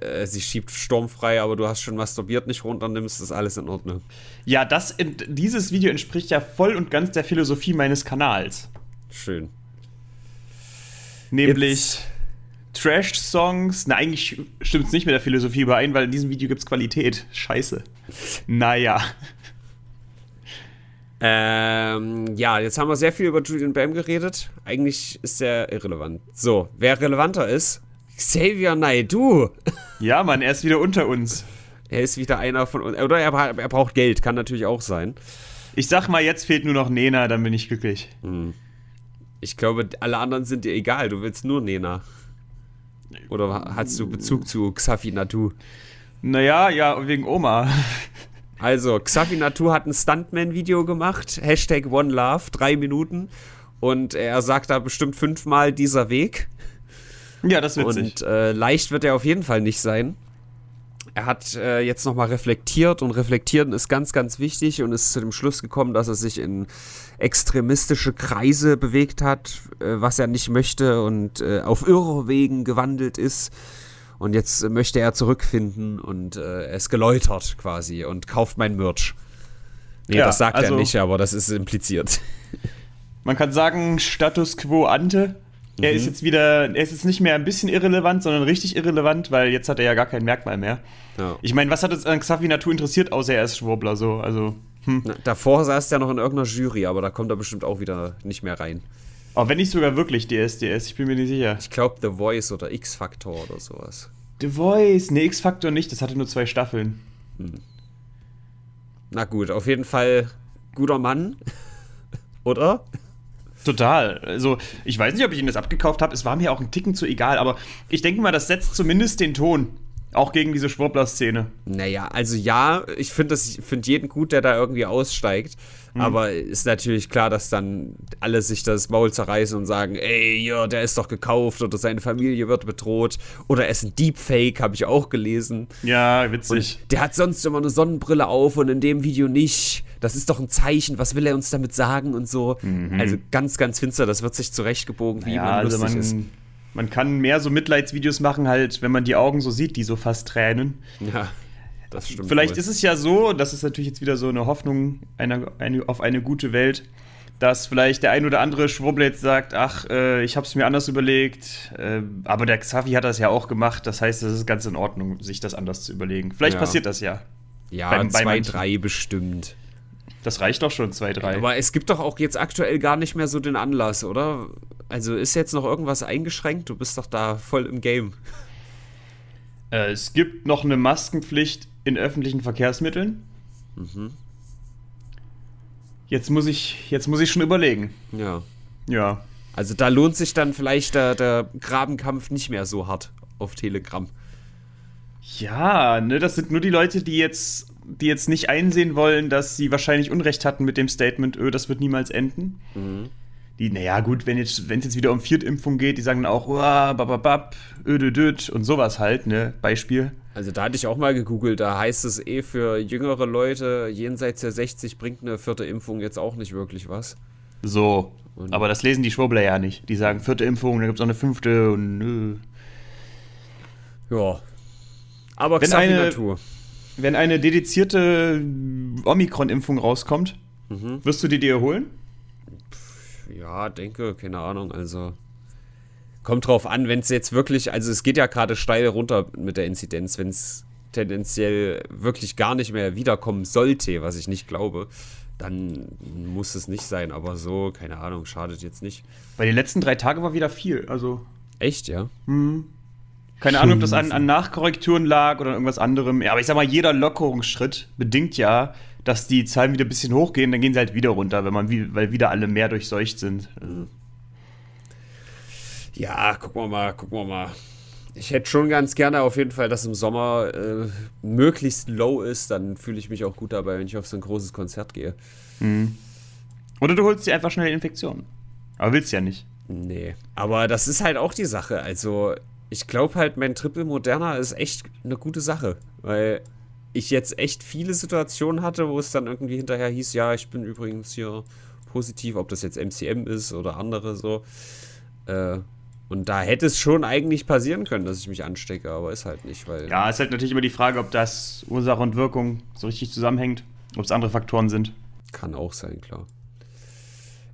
äh, sie schiebt sturmfrei, aber du hast schon masturbiert, nicht runternimmst, ist alles in Ordnung. Ja, das, dieses Video entspricht ja voll und ganz der Philosophie meines Kanals. Schön. Nämlich Trash-Songs. Na, eigentlich stimmt es nicht mit der Philosophie überein, weil in diesem Video gibt es Qualität. Scheiße. Naja. Ähm, ja, jetzt haben wir sehr viel über Julian Bam geredet. Eigentlich ist er irrelevant. So, wer relevanter ist, Xavier Naidoo. Ja, Mann, er ist wieder unter uns. Er ist wieder einer von uns. Oder er, er braucht Geld, kann natürlich auch sein. Ich sag mal, jetzt fehlt nur noch Nena, dann bin ich glücklich. Ich glaube, alle anderen sind dir egal. Du willst nur Nena. Oder hast du Bezug zu Xavi Natu? Naja, ja, wegen Oma. Also, Xavi Natu hat ein Stuntman-Video gemacht. Hashtag One Love, drei Minuten. Und er sagt da bestimmt fünfmal dieser Weg. Ja, das ist witzig. Und äh, leicht wird er auf jeden Fall nicht sein. Er hat äh, jetzt nochmal reflektiert und reflektieren ist ganz, ganz wichtig und ist zu dem Schluss gekommen, dass er sich in extremistische Kreise bewegt hat, äh, was er nicht möchte und äh, auf Irrwegen gewandelt ist. Und jetzt möchte er zurückfinden und äh, er ist geläutert quasi und kauft mein Merch. Nee, Ja, das sagt also- er nicht, aber das ist impliziert. Man kann sagen, Status quo ante. Er ist jetzt wieder, er ist jetzt nicht mehr ein bisschen irrelevant, sondern richtig irrelevant, weil jetzt hat er ja gar kein Merkmal mehr. Ja. Ich meine, was hat uns an Xavi Natur interessiert, außer er ist Schwurbler so? Also, hm. Na, davor saß er noch in irgendeiner Jury, aber da kommt er bestimmt auch wieder nicht mehr rein. Auch wenn nicht sogar wirklich DSDS, ich bin mir nicht sicher. Ich glaube The Voice oder X-Factor oder sowas. The Voice, ne, X-Factor nicht, das hatte nur zwei Staffeln. Na gut, auf jeden Fall guter Mann. oder? Total. Also, ich weiß nicht, ob ich ihn das abgekauft habe. Es war mir auch ein Ticken zu egal, aber ich denke mal, das setzt zumindest den Ton. Auch gegen diese Schwurbler-Szene. Naja, also ja, ich finde find jeden gut, der da irgendwie aussteigt. Aber ist natürlich klar, dass dann alle sich das Maul zerreißen und sagen, ey, ja, der ist doch gekauft oder seine Familie wird bedroht. Oder er ist ein Deepfake, habe ich auch gelesen. Ja, witzig. Der hat sonst immer eine Sonnenbrille auf und in dem Video nicht. Das ist doch ein Zeichen. Was will er uns damit sagen und so? Also ganz, ganz finster. Das wird sich zurechtgebogen, wie ja, man also lustig man, ist. man kann mehr so Mitleidsvideos machen, halt, wenn man die Augen so sieht, die so fast tränen. Ja, das stimmt. Vielleicht wohl. ist es ja so, das ist natürlich jetzt wieder so eine Hoffnung einer, eine, auf eine gute Welt, dass vielleicht der ein oder andere Schwurbler jetzt sagt, ach, äh, ich habe es mir anders überlegt, äh, aber der Xavi hat das ja auch gemacht, das heißt, es ist ganz in Ordnung, sich das anders zu überlegen. Vielleicht Ja. passiert das ja. ja, bei zwei, manchen. drei bestimmt. Das reicht doch schon, zwei, drei. Aber es gibt doch auch jetzt aktuell gar nicht mehr so den Anlass, oder? Also ist jetzt noch irgendwas eingeschränkt? Du bist doch da voll im Game. Äh, es gibt noch eine Maskenpflicht in öffentlichen Verkehrsmitteln. Mhm. Jetzt muss ich, jetzt muss ich schon überlegen. Ja. Ja. Also da lohnt sich dann vielleicht der, der Grabenkampf nicht mehr so hart auf Telegram. Ja, ne, das sind nur die Leute, die jetzt, die jetzt nicht einsehen wollen, dass sie wahrscheinlich Unrecht hatten mit dem Statement, öh, das wird niemals enden. Die, naja, gut, wenn jetzt, wenn es jetzt wieder um Viertimpfung geht, die sagen dann auch, uah, bababab, ödödöd und sowas halt, ne, Beispiel. Also da hatte ich auch mal gegoogelt, da heißt es eh für jüngere Leute jenseits der 60 bringt eine vierte Impfung jetzt auch nicht wirklich was. So. Und- Aber das lesen die Schwurbler ja nicht. Die sagen vierte Impfung, dann gibt's auch eine fünfte und nö. Ja. Aber Wenn eine- Natur. Wenn eine dedizierte Omikron-Impfung rauskommt, wirst du die dir holen? Ja, denke, keine Ahnung, also. Kommt drauf an, wenn es jetzt wirklich, also es geht ja gerade steil runter mit der Inzidenz, wenn es tendenziell wirklich gar nicht mehr wiederkommen sollte, was ich nicht glaube, dann muss es nicht sein. Aber so, keine Ahnung, schadet jetzt nicht. Bei den letzten drei Tagen war wieder viel. Also. Echt, ja? Hm. Keine Ahnung, ob das an, an, Nachkorrekturen lag oder an irgendwas anderem. Ja, aber ich sag mal, jeder Lockerungsschritt bedingt ja, dass die Zahlen wieder ein bisschen hochgehen, dann gehen sie halt wieder runter, wenn man, weil wieder alle mehr durchseucht sind. Also. Ja, gucken wir mal, gucken wir mal. Ich hätte schon ganz gerne auf jeden Fall, dass im Sommer äh, möglichst low ist. Dann fühle ich mich auch gut dabei, wenn ich auf so ein großes Konzert gehe. Mhm. Oder du holst dir einfach schnell Infektionen. Aber willst ja nicht. Nee. Aber das ist halt auch die Sache. Also, ich glaube halt, mein Triple Moderna ist echt eine gute Sache. Weil ich jetzt echt viele Situationen hatte, wo es dann irgendwie hinterher hieß, ja, ich bin übrigens hier positiv, ob das jetzt MCM ist oder andere so. Äh, und da hätte es schon eigentlich passieren können, dass ich mich anstecke, aber ist halt nicht, weil. Ja, ist halt natürlich immer die Frage, ob das Ursache und Wirkung so richtig zusammenhängt, ob es andere Faktoren sind. Kann auch sein, klar.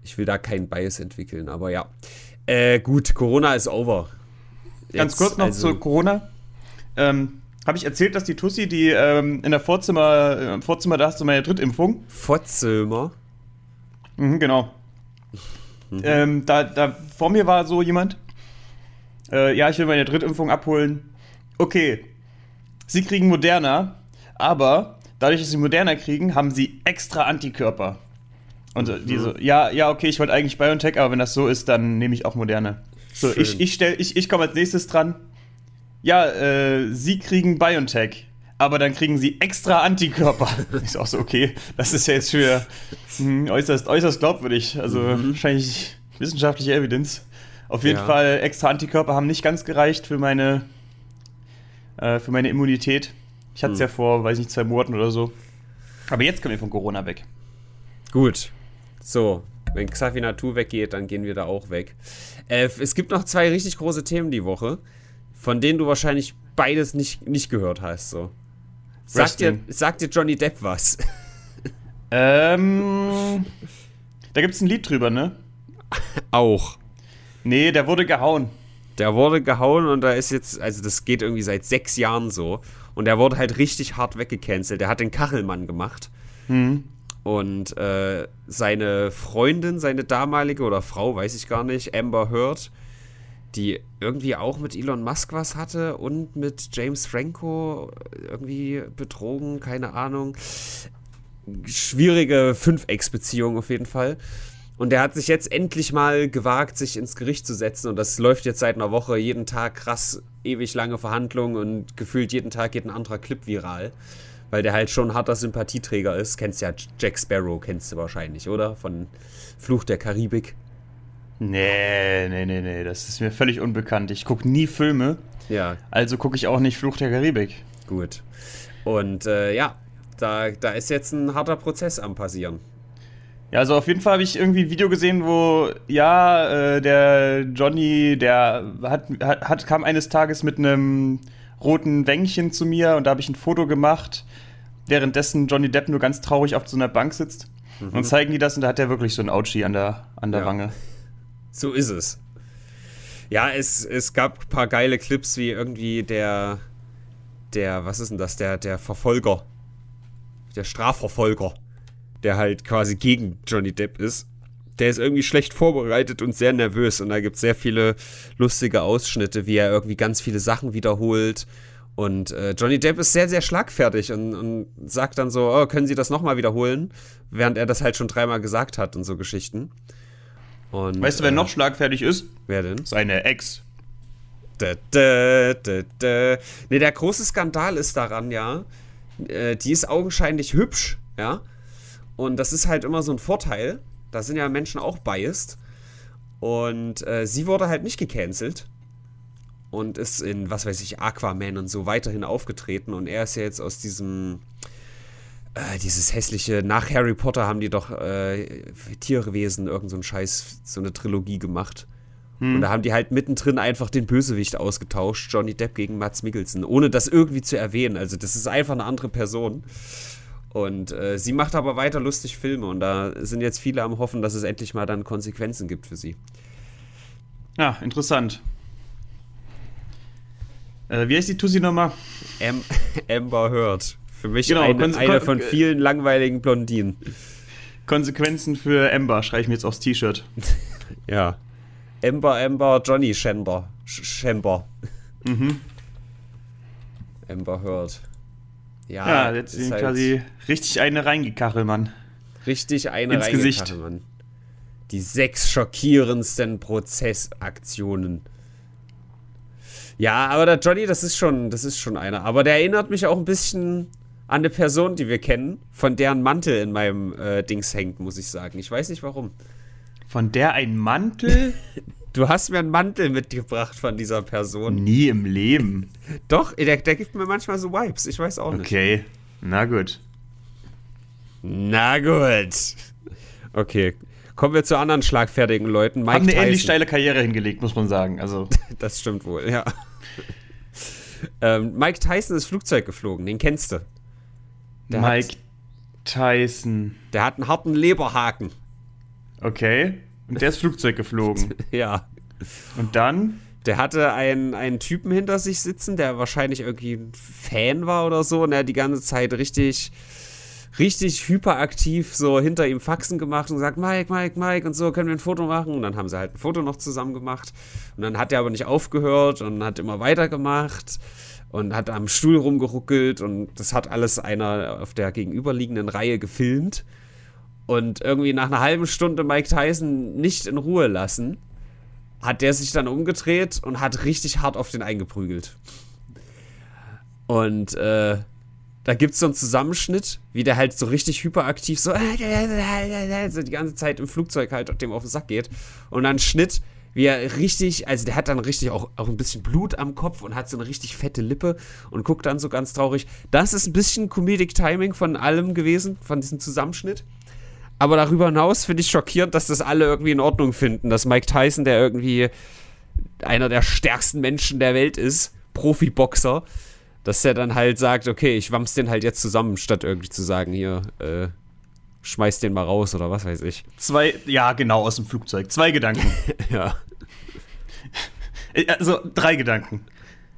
Ich will da keinen Bias entwickeln, aber ja. Äh, gut, Corona ist over. Jetzt, Ganz kurz noch also, zu Corona. Ähm, Habe ich erzählt, dass die Tussi, die ähm, in der Vorzimmer, äh, Vorzimmer, da hast du meine Drittimpfung. Vorzimmer? Mhm, genau. Mhm. Ähm, da, da vor mir war so jemand, äh, ja, ich will meine Drittimpfung abholen. Okay, sie kriegen Moderna, aber dadurch, dass sie Moderna kriegen, haben sie extra Antikörper. Und mhm. die so, ja, ja, okay, ich wollte eigentlich BioNTech, aber wenn das so ist, dann nehme ich auch Moderna. So, Schön. ich, ich, ich, ich komme als nächstes dran. Ja, äh, sie kriegen BioNTech, aber dann kriegen sie extra Antikörper. ist auch so, okay, das ist ja jetzt für mh, äußerst, äußerst glaubwürdig. Also mhm. wahrscheinlich wissenschaftliche Evidenz. Auf jeden ja. Fall, extra Antikörper haben nicht ganz gereicht für meine, äh, für meine Immunität. Ich hatte es hm. ja vor, weiß nicht, zwei Monaten oder so. Aber jetzt kommen wir von Corona weg. Gut. So, wenn Xavi Natur weggeht, dann gehen wir da auch weg. Äh, es gibt noch zwei richtig große Themen die Woche, von denen du wahrscheinlich beides nicht, nicht gehört hast. So. Sagt dir, sagt dir Johnny Depp was? Ähm. Da gibt es ein Lied drüber, ne? Auch. Nee, der wurde gehauen. Der wurde gehauen und da ist jetzt, also das geht irgendwie seit sechs Jahren so. Und der wurde halt richtig hart weggecancelt. Der hat den Kachelmann gemacht. Mhm. Und äh, seine Freundin, seine damalige oder Frau, weiß ich gar nicht, Amber Heard, die irgendwie auch mit Elon Musk was hatte und mit James Franco irgendwie betrogen, keine Ahnung. Schwierige Fünfex-Beziehung auf jeden Fall. Und der hat sich jetzt endlich mal gewagt, sich ins Gericht zu setzen. Und das läuft jetzt seit einer Woche jeden Tag krass, ewig lange Verhandlungen und gefühlt jeden Tag geht ein anderer Clip viral. Weil der halt schon ein harter Sympathieträger ist. Kennst ja Jack Sparrow, kennst du wahrscheinlich, oder? Von Fluch der Karibik. Nee, nee, nee, nee, das ist mir völlig unbekannt. Ich gucke nie Filme. Ja. Also gucke ich auch nicht Fluch der Karibik. Gut. Und äh, ja, da, da ist jetzt ein harter Prozess am passieren. Ja, also auf jeden Fall habe ich irgendwie ein Video gesehen, wo, ja, äh, der Johnny, der hat, hat, kam eines Tages mit einem roten Wänkchen zu mir und da habe ich ein Foto gemacht, währenddessen Johnny Depp nur ganz traurig auf so einer Bank sitzt. Mhm. Und zeigen die das und da hat er wirklich so ein Ouchie an der, an der ja. Wange. So ist es. Ja, es, es gab ein paar geile Clips, wie irgendwie der, der, was ist denn das, der, der Verfolger, der Strafverfolger der halt quasi gegen Johnny Depp ist, der ist irgendwie schlecht vorbereitet und sehr nervös. Und da gibt es sehr viele lustige Ausschnitte, wie er irgendwie ganz viele Sachen wiederholt. Und äh, Johnny Depp ist sehr, sehr schlagfertig und, und sagt dann so, oh, können Sie das nochmal wiederholen? Während er das halt schon dreimal gesagt hat und so Geschichten. Und, weißt du, wer äh, noch schlagfertig ist? Wer denn? Seine Ex. Da, da, da. Nee, der große Skandal ist daran, ja. Äh, die ist augenscheinlich hübsch, ja. Und das ist halt immer so ein Vorteil. Da sind ja Menschen auch biased. Und äh, sie wurde halt nicht gecancelt. Und ist in, was weiß ich, Aquaman und so weiterhin aufgetreten. Und er ist ja jetzt aus diesem. Äh, dieses hässliche. Nach Harry Potter haben die doch äh, Tierwesen, irgend so ein Scheiß, so eine Trilogie gemacht. Hm. Und da haben die halt mittendrin einfach den Bösewicht ausgetauscht. Johnny Depp gegen Mats Mikkelsen. Ohne das irgendwie zu erwähnen. Also, das ist einfach eine andere Person. Und äh, sie macht aber weiter lustig Filme und da sind jetzt viele am Hoffen, dass es endlich mal dann Konsequenzen gibt für sie. Ja, interessant. Äh, wie heißt die Tussi nochmal? Am Amber Heard. Für mich Genau, eine, eine von vielen langweiligen Blondinen. Konsequenzen für Amber schreibe ich mir jetzt aufs T-Shirt. Ja. Amber, Amber, Johnny Schember. Sch Schember. Mhm. Amber Heard. Ja, Ja, jetzt ist sind halt quasi richtig eine reingekachelt, Mann. richtig eine ins Gesicht. reingekachelt, Mann. Die sechs schockierendsten Prozessaktionen. Ja, aber der Johnny, das ist schon, das ist schon einer. Aber der erinnert mich auch ein bisschen an eine Person, die wir kennen, von deren Mantel in meinem äh, Dings hängt, muss ich sagen. Ich weiß nicht warum. Von der ein Mantel? Du hast mir einen Mantel mitgebracht von dieser Person. Nie im Leben. Doch, der, der gibt mir manchmal so Vibes. Ich weiß auch nicht. Okay, na gut. Na gut. Okay. Kommen wir zu anderen schlagfertigen Leuten. Mike Haben eine Tyson. ähnlich steile Karriere hingelegt, muss man sagen. Also, Das stimmt wohl, ja. ähm, Mike Tyson ist Flugzeug geflogen, den kennst du. Der Mike Hat, Tyson. der hat einen harten Leberhaken. Okay. Und der ist Flugzeug geflogen. Ja. Und dann? Der hatte einen, einen Typen hinter sich sitzen, der wahrscheinlich irgendwie ein Fan war oder so und er hat die ganze Zeit richtig, richtig hyperaktiv so hinter ihm Faxen gemacht und gesagt, Mike, Mike, Mike und so, können wir ein Foto machen? Und dann haben sie halt ein Foto noch zusammen gemacht. Und dann hat er aber nicht aufgehört und hat immer weitergemacht und hat am Stuhl rumgeruckelt und das hat alles einer auf der gegenüberliegenden Reihe gefilmt. Und irgendwie nach einer halben Stunde Mike Tyson nicht in Ruhe lassen, hat der sich dann umgedreht und hat richtig hart auf den eingeprügelt. Und äh, da gibt es so einen Zusammenschnitt, wie der halt so richtig hyperaktiv so, so die ganze Zeit im Flugzeug halt dem auf den Sack geht. Und dann Schnitt, wie er richtig, also der hat dann richtig auch, auch ein bisschen Blut am Kopf und hat so eine richtig fette Lippe und guckt dann so ganz traurig. Das ist ein bisschen Comedic Timing von allem gewesen, von diesem Zusammenschnitt. Aber darüber hinaus finde ich schockierend, dass das alle irgendwie in Ordnung finden, dass Mike Tyson, der irgendwie einer der stärksten Menschen der Welt ist, Profiboxer, dass er dann halt sagt, okay, ich wamms den halt jetzt zusammen, statt irgendwie zu sagen, hier, äh, schmeiß den mal raus oder was weiß ich. Zwei, ja, genau, aus dem Flugzeug. Zwei Gedanken. Ja. Äh, Also, drei Gedanken.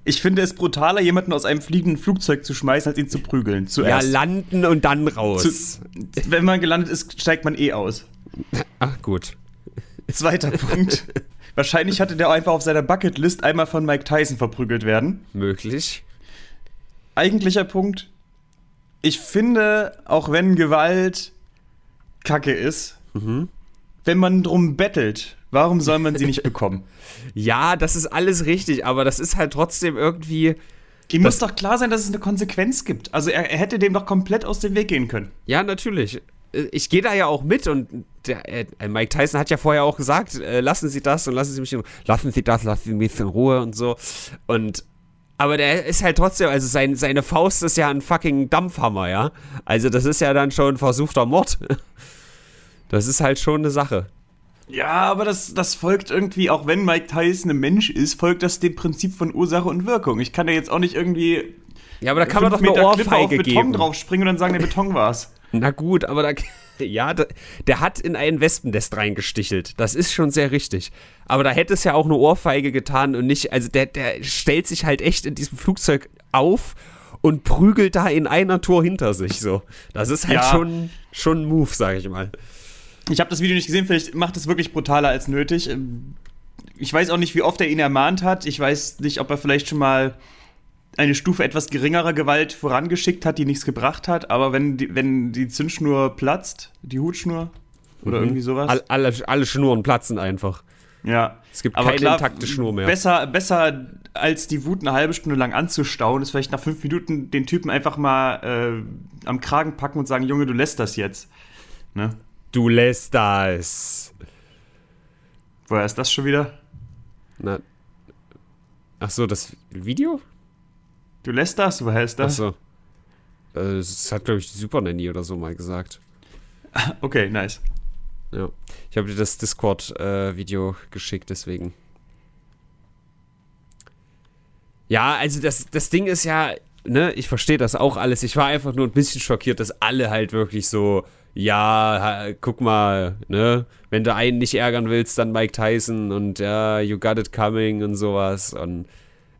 Ich finde es brutaler, jemanden aus einem fliegenden Flugzeug zu schmeißen, als ihn zu prügeln. Ja, Zuerst. landen und dann raus. Zu, wenn man gelandet ist, steigt man eh aus. Ach, gut. Zweiter Punkt. Wahrscheinlich hatte der einfach auf seiner Bucketlist einmal von Mike Tyson verprügelt werden. Möglich. Eigentlicher Punkt. Ich finde, auch wenn Gewalt Kacke ist, Mhm. wenn man drum bettelt, warum soll man sie nicht bekommen? Ja, das ist alles richtig, aber das ist halt trotzdem irgendwie. Ihm muss doch klar sein, dass es eine Konsequenz gibt. Also er, er hätte dem doch komplett aus dem Weg gehen können. Ja, natürlich. Äh, Ich gehe da ja auch mit und der, äh, Mike Tyson hat ja vorher auch gesagt, äh, lassen Sie das und lassen Sie mich in Ruhe. Lassen Sie das, lassen Sie mich in Ruhe und so. Und aber der ist halt trotzdem, also sein, seine Faust ist ja ein fucking Dampfhammer, ja. Also das ist ja dann schon versuchter Mord. Das ist halt schon eine Sache. Ja, aber das, das folgt irgendwie, auch wenn Mike Tyson ein Mensch ist, folgt das dem Prinzip von Ursache und Wirkung. Ich kann ja jetzt auch nicht irgendwie Ja, aber da kann man doch fünf eine Meter Klippe auf Ohrfeige Beton geben. draufspringen und dann sagen, der Beton war's. Na gut, aber da, ja, da, der hat in ein Wespennest reingestichelt. Das ist schon sehr richtig. Aber da hätte es ja auch eine Ohrfeige getan und nicht, also der, der stellt sich halt echt in diesem Flugzeug auf und prügelt da in einer Tour hinter sich so. Das ist halt Ja. schon, schon ein Move, sag ich mal. Ich habe das Video nicht gesehen, vielleicht macht es wirklich brutaler als nötig. Ähm, Ich weiß auch nicht, wie oft er ihn ermahnt hat. Ich weiß nicht, ob er vielleicht schon mal eine Stufe etwas geringerer Gewalt vorangeschickt hat, die nichts gebracht hat. Aber wenn die, wenn die Zündschnur platzt, die Hutschnur oder irgendwie sowas. All, alle, alle Schnuren platzen einfach. ja. Es gibt Aber keine klar, intakte Schnur mehr. Besser, besser als die Wut eine halbe Stunde lang anzustauen, ist vielleicht nach fünf Minuten den Typen einfach mal äh, am Kragen packen und sagen, Junge, du lässt das jetzt. Ne? Du lässt das. Woher ist das schon wieder? Na. Ach so, das Video? Du lässt das? Woher ist das? Ach so. Äh, Das hat, glaube ich, die Super Nanny oder so mal gesagt. Okay, nice. Ja. Ich habe dir das Discord-Video geschickt, deswegen. Ja, also das, das Ding ist ja, ne, ich verstehe das auch alles. Ich war einfach nur ein bisschen schockiert, dass alle halt wirklich so, ja, guck mal, ne, wenn du einen nicht ärgern willst, dann Mike Tyson und ja, you got it coming und sowas. Und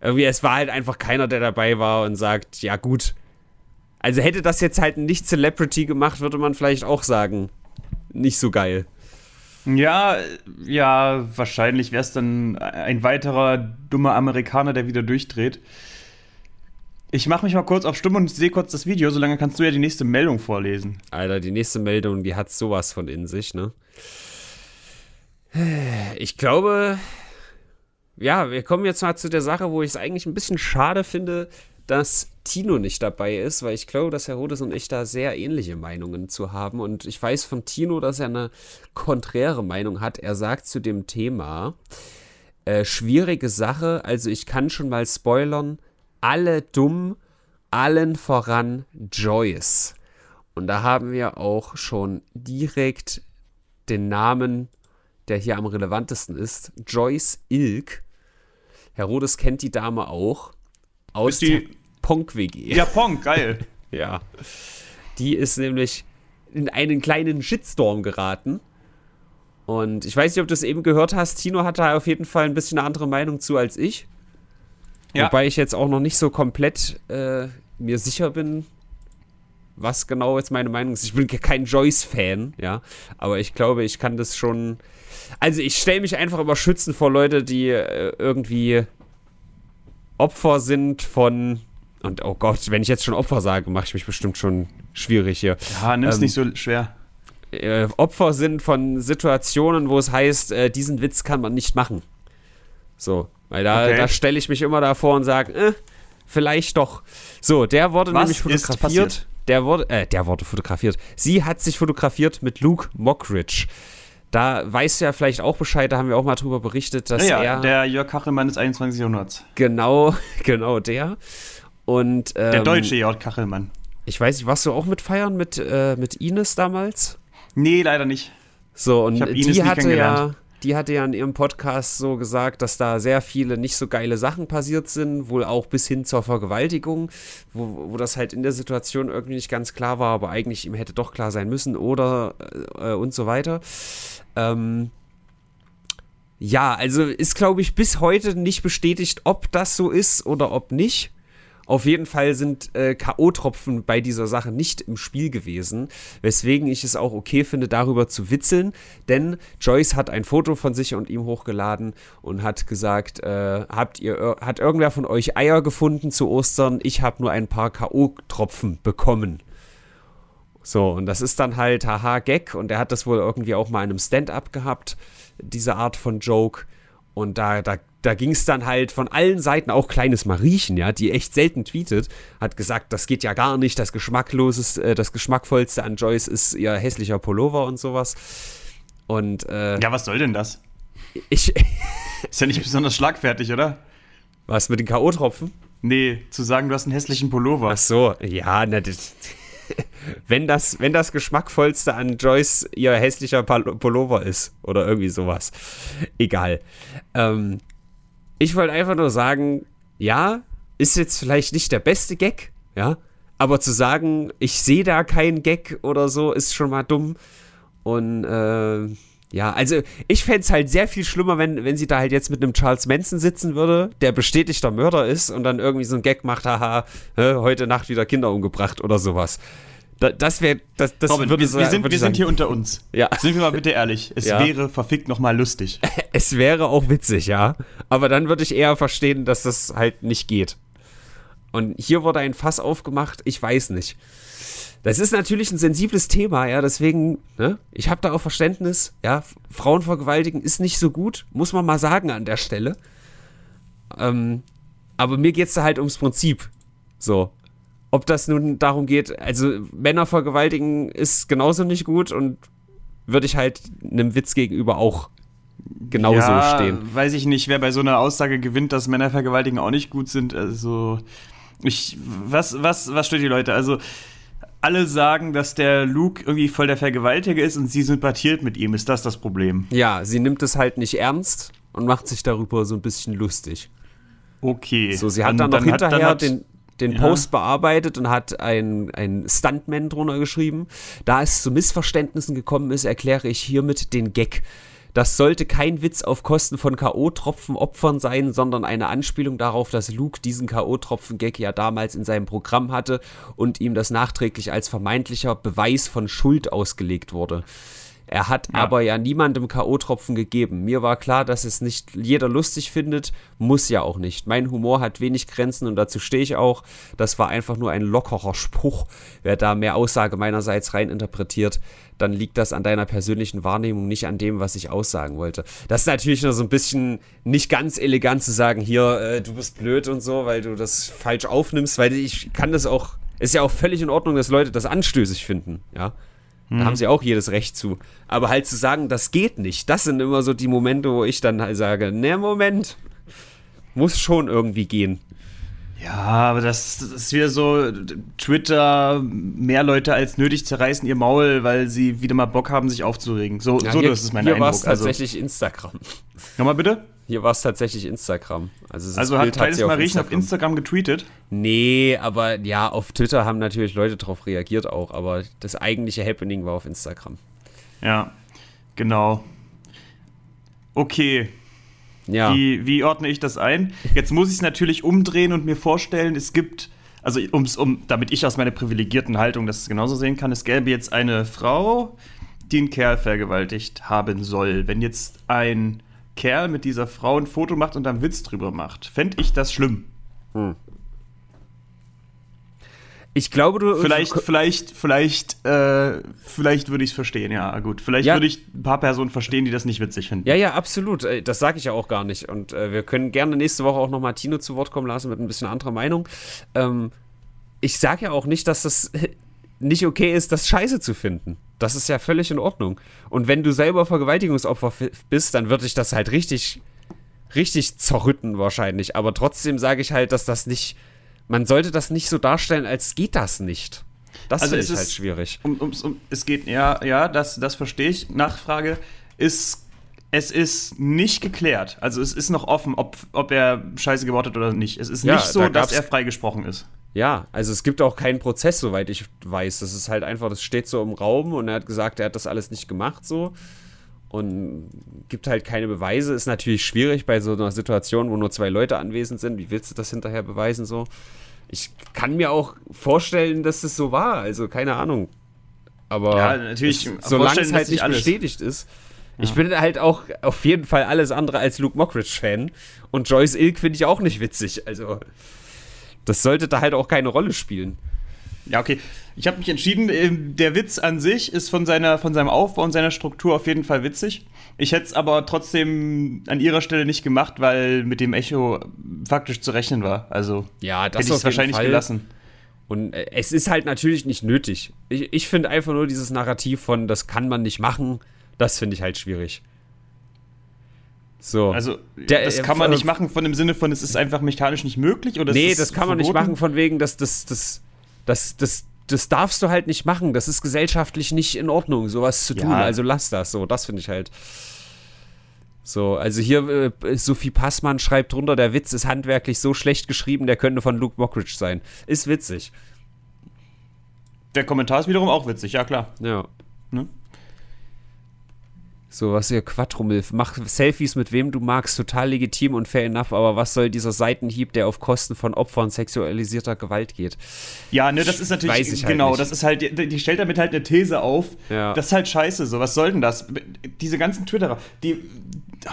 Irgendwie, es war halt einfach keiner, der dabei war und sagt, ja gut. Also hätte das jetzt halt ein Nicht-Celebrity gemacht, würde man vielleicht auch sagen, nicht so geil. Ja, ja, wahrscheinlich wäre es dann ein weiterer dummer Amerikaner, der wieder durchdreht. Ich mache mich mal kurz auf Stimme und sehe kurz das Video, solange kannst du ja die nächste Meldung vorlesen. Alter, die nächste Meldung, die hat sowas von in sich, ne? Ich glaube, ja, wir kommen jetzt mal zu der Sache, wo ich es eigentlich ein bisschen schade finde, dass Tino nicht dabei ist, weil ich glaube, dass Herodes und ich da sehr ähnliche Meinungen zu haben. Und ich weiß von Tino, dass er eine konträre Meinung hat. Er sagt zu dem Thema, äh, schwierige Sache, also ich kann schon mal spoilern, alle dumm, allen voran Joyce. Und da haben wir auch schon direkt den Namen, der hier am relevantesten ist, Joyce Ilk. Herodes kennt die Dame auch aus die Ponk-WG. Ja, Ponk, geil. ja. Die ist nämlich in einen kleinen Shitstorm geraten. Und ich weiß nicht, ob du es eben gehört hast. Tino hat da auf jeden Fall ein bisschen eine andere Meinung zu als ich. Ja. Wobei ich jetzt auch noch nicht so komplett äh, mir sicher bin, was genau jetzt meine Meinung ist. Ich bin kein Joyce-Fan, ja. Aber ich glaube, ich kann das schon. Also ich stelle mich einfach immer schützen vor Leute, die äh, irgendwie Opfer sind von. Und oh Gott, wenn ich jetzt schon Opfer sage, mache ich mich bestimmt schon schwierig hier. Ja, nimm's ähm, nicht so schwer. Äh, Opfer sind von Situationen, wo es heißt, äh, diesen Witz kann man nicht machen. So, weil da, okay. da stelle ich mich immer davor und sage, äh, vielleicht doch. So, der wurde Was nämlich fotografiert. Der wurde, äh, der wurde fotografiert. Sie hat sich fotografiert mit Luke Mockridge. Da weißt du ja vielleicht auch Bescheid, da haben wir auch mal drüber berichtet, dass ja, er. Der Jörg Kachelmann des 21. Jahrhunderts. Genau, genau der. Und, ähm, der deutsche Jörg Kachelmann. Ich weiß nicht, warst du auch mit feiern mit, äh, mit Ines damals? Nee, leider nicht. So, und die hatte ja die hatte ja in ihrem Podcast so gesagt, dass da sehr viele nicht so geile Sachen passiert sind, wohl auch bis hin zur Vergewaltigung, wo, wo das halt in der Situation irgendwie nicht ganz klar war, aber eigentlich ihm hätte doch klar sein müssen oder äh, und so weiter. Ähm, ja, also ist, glaube ich, bis heute nicht bestätigt, ob das so ist oder ob nicht. Auf jeden Fall sind äh, K.O.-Tropfen bei dieser Sache nicht im Spiel gewesen, weswegen ich es auch okay finde, darüber zu witzeln, denn Joyce hat ein Foto von sich und ihm hochgeladen und hat gesagt, äh, habt ihr, hat irgendwer von euch Eier gefunden zu Ostern? Ich habe nur ein paar K.O.-Tropfen bekommen. So, und das ist dann halt haha Gag und er hat das wohl irgendwie auch mal in einem Stand-up gehabt, diese Art von Joke. Und da, da da ging es dann halt von allen Seiten, auch kleines Mariechen, ja, die echt selten tweetet, hat gesagt, das geht ja gar nicht, das geschmackloseste, äh, das geschmackvollste an Joyce ist ihr hässlicher Pullover und sowas. Und äh, ja, was soll denn das? Ich ist ja nicht besonders schlagfertig, oder? Was mit den KO-Tropfen? Nee, zu sagen, du hast einen hässlichen Pullover. Ach so, ja, na, das, wenn das, wenn das geschmackvollste an Joyce ihr hässlicher Pullover ist oder irgendwie sowas. Egal. Ähm, ich wollte einfach nur sagen, ja, ist jetzt vielleicht nicht der beste Gag, ja, aber zu sagen, ich sehe da keinen Gag oder so, ist schon mal dumm. Und äh, ja, also ich fände es halt sehr viel schlimmer, wenn, wenn sie da halt jetzt mit einem Charles Manson sitzen würde, der bestätigter Mörder ist und dann irgendwie so ein Gag macht, haha, heute Nacht wieder Kinder umgebracht oder sowas. Da, das wäre, das, das Robin, würde wir, wir sind, wir sind hier unter uns. Ja. Sind wir mal bitte ehrlich. Es ja. wäre verfickt nochmal lustig. Es wäre auch witzig, ja. Aber dann würde ich eher verstehen, dass das halt nicht geht. Und hier wurde ein Fass aufgemacht, ich weiß nicht. Das ist natürlich ein sensibles Thema, ja, deswegen, ne, ich habe da auch Verständnis, ja, Frauen vergewaltigen ist nicht so gut, muss man mal sagen an der Stelle. Ähm, aber mir geht es da halt ums Prinzip. So, ob das nun darum geht, also Männer vergewaltigen ist genauso nicht gut und würde ich halt einem Witz gegenüber auch genauso ja, stehen. Weiß ich nicht, wer bei so einer Aussage gewinnt, dass Männer vergewaltigen auch nicht gut sind. Also, ich, was, was, was stört die Leute? Also, alle sagen, dass der Luke irgendwie voll der Vergewaltiger ist und sie sympathiert mit ihm. Ist das das Problem? Ja, sie nimmt es halt nicht ernst und macht sich darüber so ein bisschen lustig. Okay. So, sie hat und dann noch hinterher hat, den, den ja. Post bearbeitet und hat ein, ein Stuntman drunter geschrieben. Da es zu Missverständnissen gekommen ist, erkläre ich hiermit den Gag. Das sollte kein Witz auf Kosten von K.O.-Tropfen-Opfern sein, sondern eine Anspielung darauf, dass Luke diesen K.O.-Tropfen-Gag ja damals in seinem Programm hatte und ihm das nachträglich als vermeintlicher Beweis von Schuld ausgelegt wurde. Er hat ja. aber ja niemandem K.O.-Tropfen gegeben. Mir war klar, dass es nicht jeder lustig findet, muss ja auch nicht. Mein Humor hat wenig Grenzen und dazu stehe ich auch. Das war einfach nur ein lockerer Spruch. Wer da mehr Aussage meinerseits rein interpretiert, dann liegt das an deiner persönlichen Wahrnehmung, nicht an dem, was ich aussagen wollte. Das ist natürlich nur so ein bisschen nicht ganz elegant zu sagen, hier, äh, du bist blöd und so, weil du das falsch aufnimmst, weil ich kann das auch, ist ja auch völlig in Ordnung, dass Leute das anstößig finden, ja. Da haben mhm. sie auch jedes Recht zu. Aber halt zu sagen, das geht nicht, das sind immer so die Momente, wo ich dann halt sage, ne, Moment, muss schon irgendwie gehen. Ja, aber das, das, ist wieder so, Twitter, mehr Leute als nötig zerreißen ihr Maul, weil sie wieder mal Bock haben, sich aufzuregen. So, ja, so hier, das ist mein hier Eindruck. Hier war es tatsächlich also. Instagram. Nochmal bitte? Hier war es tatsächlich Instagram. Also, also hat Kleines Mariechen auf Instagram getweetet? Nee, aber ja, auf Twitter haben natürlich Leute darauf reagiert auch, aber das eigentliche Happening war auf Instagram. Ja, genau. Okay. Ja. Wie, wie ordne ich das ein? Jetzt muss ich es natürlich umdrehen und mir vorstellen, es gibt, also um's, um, damit ich aus meiner privilegierten Haltung das genauso sehen kann, es gäbe jetzt eine Frau, die einen Kerl vergewaltigt haben soll. Wenn jetzt ein Kerl mit dieser Frau ein Foto macht und dann Witz drüber macht. Fände ich das schlimm. Hm. Ich glaube, du. Vielleicht, vielleicht, vielleicht, äh, vielleicht würde ich es verstehen, ja, gut. Vielleicht ja. würde ich ein paar Personen verstehen, die das nicht witzig finden. Ja, ja, absolut. Äh, das sage ich ja auch gar nicht. Und äh, wir können gerne nächste Woche auch nochmal Tino zu Wort kommen lassen mit ein bisschen anderer Meinung. Ähm, ich sage ja auch nicht, dass das nicht okay ist, das scheiße zu finden. Das ist ja völlig in Ordnung. Und wenn du selber Vergewaltigungsopfer bist, dann würde ich das halt richtig, richtig zerrütten wahrscheinlich. Aber trotzdem sage ich halt, dass das nicht, man sollte das nicht so darstellen, als geht das nicht. Das also ist halt schwierig. Um, um, um, es geht, ja, ja, das, das verstehe ich. Nachfrage ist, es ist nicht geklärt. Also es ist noch offen, ob, ob er Scheiße gebaut hat oder nicht. Es ist ja, nicht so, da dass er freigesprochen ist. Ja, also es gibt auch keinen Prozess, soweit ich weiß. Das ist halt einfach, das steht so im Raum und er hat gesagt, er hat das alles nicht gemacht so. Und gibt halt keine Beweise. Ist natürlich schwierig bei so einer Situation, wo nur zwei Leute anwesend sind. Wie willst du das hinterher beweisen so? Ich kann mir auch vorstellen, dass es so war. Also keine Ahnung. Aber ja, natürlich, es, solange es halt nicht alles. bestätigt ist. Ja. Ich bin halt auch auf jeden Fall alles andere als Luke Mockridge-Fan. Und Joyce Ilk finde ich auch nicht witzig. Also das sollte da halt auch keine Rolle spielen. Ja, okay. Ich habe mich entschieden, ähm, der Witz an sich ist von, seiner, von seinem Aufbau und seiner Struktur auf jeden Fall witzig. Ich hätte es aber trotzdem an ihrer Stelle nicht gemacht, weil mit dem Echo faktisch zu rechnen war. Also ja, das hätte ich es wahrscheinlich Fall. gelassen. Und äh, es ist halt natürlich nicht nötig. Ich, ich finde einfach nur dieses Narrativ von, das kann man nicht machen, das finde ich halt schwierig. So. Also, der, das kann man äh, nicht machen von dem Sinne von, es ist einfach mechanisch nicht möglich? Oder nee, das kann verboten? man nicht machen von wegen, dass das, das, das, das, das darfst du halt nicht machen. Das ist gesellschaftlich nicht in Ordnung, sowas zu tun. Ja. Also lass das so. Das finde ich halt. So, also hier, äh, Sophie Passmann schreibt drunter, der Witz ist handwerklich so schlecht geschrieben, der könnte von Luke Mockridge sein. Ist witzig. Der Kommentar ist wiederum auch witzig, ja klar. Ja. Ne? So, was hier Quattromilf. Mach Selfies mit wem du magst, total legitim und fair enough, aber was soll dieser Seitenhieb, der auf Kosten von Opfern sexualisierter Gewalt geht? Ja, ne, das ist natürlich, halt genau, halt das ist halt, die, die, stellt damit halt eine These auf. Ja. Das ist halt scheiße, so, was soll denn das? Diese ganzen Twitterer, die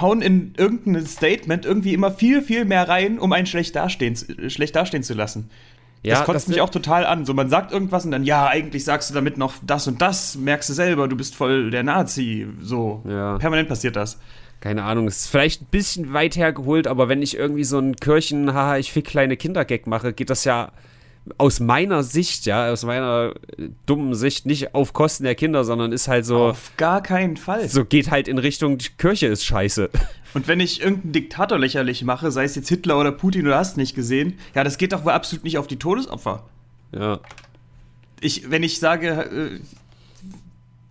hauen in irgendein Statement irgendwie immer viel, viel mehr rein, um einen schlecht dastehen, schlecht dastehen zu lassen. Ja, das kotzt mich auch total an. So, man sagt irgendwas und dann, ja, eigentlich sagst du damit noch das und das, merkst du selber, du bist voll der Nazi. So, ja. permanent passiert das. Keine Ahnung, es ist vielleicht ein bisschen weit hergeholt, aber wenn ich irgendwie so ein Kirchen, haha, ich fick kleine Kindergag mache, geht das ja aus meiner Sicht, ja, aus meiner äh, dummen Sicht, nicht auf Kosten der Kinder, sondern ist halt so. Auf gar keinen Fall. So geht halt in Richtung, die Kirche ist scheiße. Und wenn ich irgendeinen Diktator lächerlich mache, sei es jetzt Hitler oder Putin oder hast nicht gesehen, ja, das geht doch wohl absolut nicht auf die Todesopfer. Ja. Ich, wenn ich sage, äh,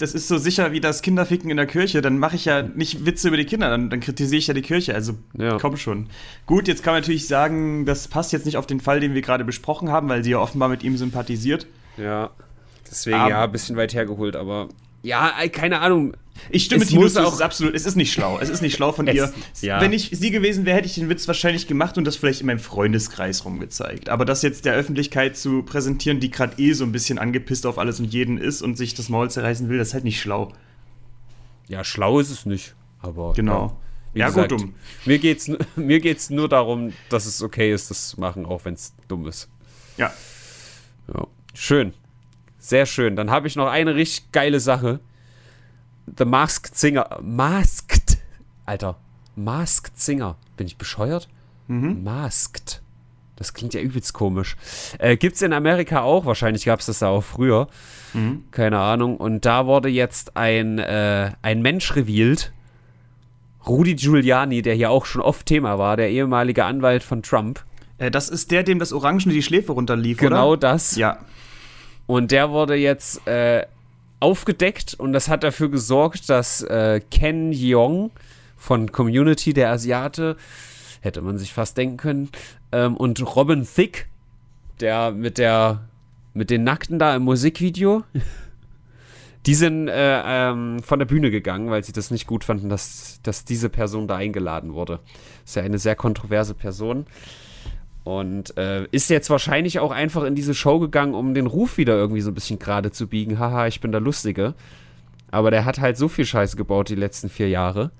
das ist so sicher wie das Kinderficken in der Kirche, dann mache ich ja nicht Witze über die Kinder, dann, dann kritisiere ich ja die Kirche. Also ja. komm schon. Gut, jetzt kann man natürlich sagen, das passt jetzt nicht auf den Fall, den wir gerade besprochen haben, weil sie ja offenbar mit ihm sympathisiert. Ja. Deswegen aber, ja, ein bisschen weit hergeholt, aber. Ja, äh, keine Ahnung. Ich stimme Tino muss zu, es auch- ist absolut, es ist nicht schlau. Es ist nicht schlau von ihr. ja. Wenn ich sie gewesen wäre, hätte ich den Witz wahrscheinlich gemacht und das vielleicht in meinem Freundeskreis rumgezeigt. Aber das jetzt der Öffentlichkeit zu präsentieren, die gerade eh so ein bisschen angepisst auf alles und jeden ist und sich das Maul zerreißen will, das ist halt nicht schlau. Ja, schlau ist es nicht. Aber Genau. Ja, gesagt, gut, dumm. Mir geht's, mir geht's nur darum, dass es okay ist, das zu machen, auch wenn es dumm ist. Ja. Ja. Schön. Sehr schön. Dann habe ich noch eine richtig geile Sache. The Masked Singer. Masked. Alter. Masked Singer. Bin ich bescheuert? Masked. Das klingt ja übelst komisch. Äh, gibt's in Amerika auch. Wahrscheinlich gab's das da auch früher. Keine Ahnung. Und da wurde jetzt ein, äh, ein Mensch revealed. Rudy Giuliani, der hier auch schon oft Thema war, der ehemalige Anwalt von Trump. Äh, das ist der, dem das Orangene die Schläfe runterlief, Genau oder? das. Ja. Und der wurde jetzt äh, aufgedeckt und das hat dafür gesorgt, dass äh, Ken Jeong von Community, der Asiate, hätte man sich fast denken können, ähm, und Robin Thicke, der mit der mit den Nackten da im Musikvideo, die sind äh, ähm, von der Bühne gegangen, weil sie das nicht gut fanden, dass, dass diese Person da eingeladen wurde. Ist ja eine sehr kontroverse Person. Und äh, ist jetzt wahrscheinlich auch einfach in diese Show gegangen, um den Ruf wieder irgendwie so ein bisschen gerade zu biegen. Haha, ich bin der Lustige. Aber der hat halt so viel Scheiße gebaut die letzten vier Jahre.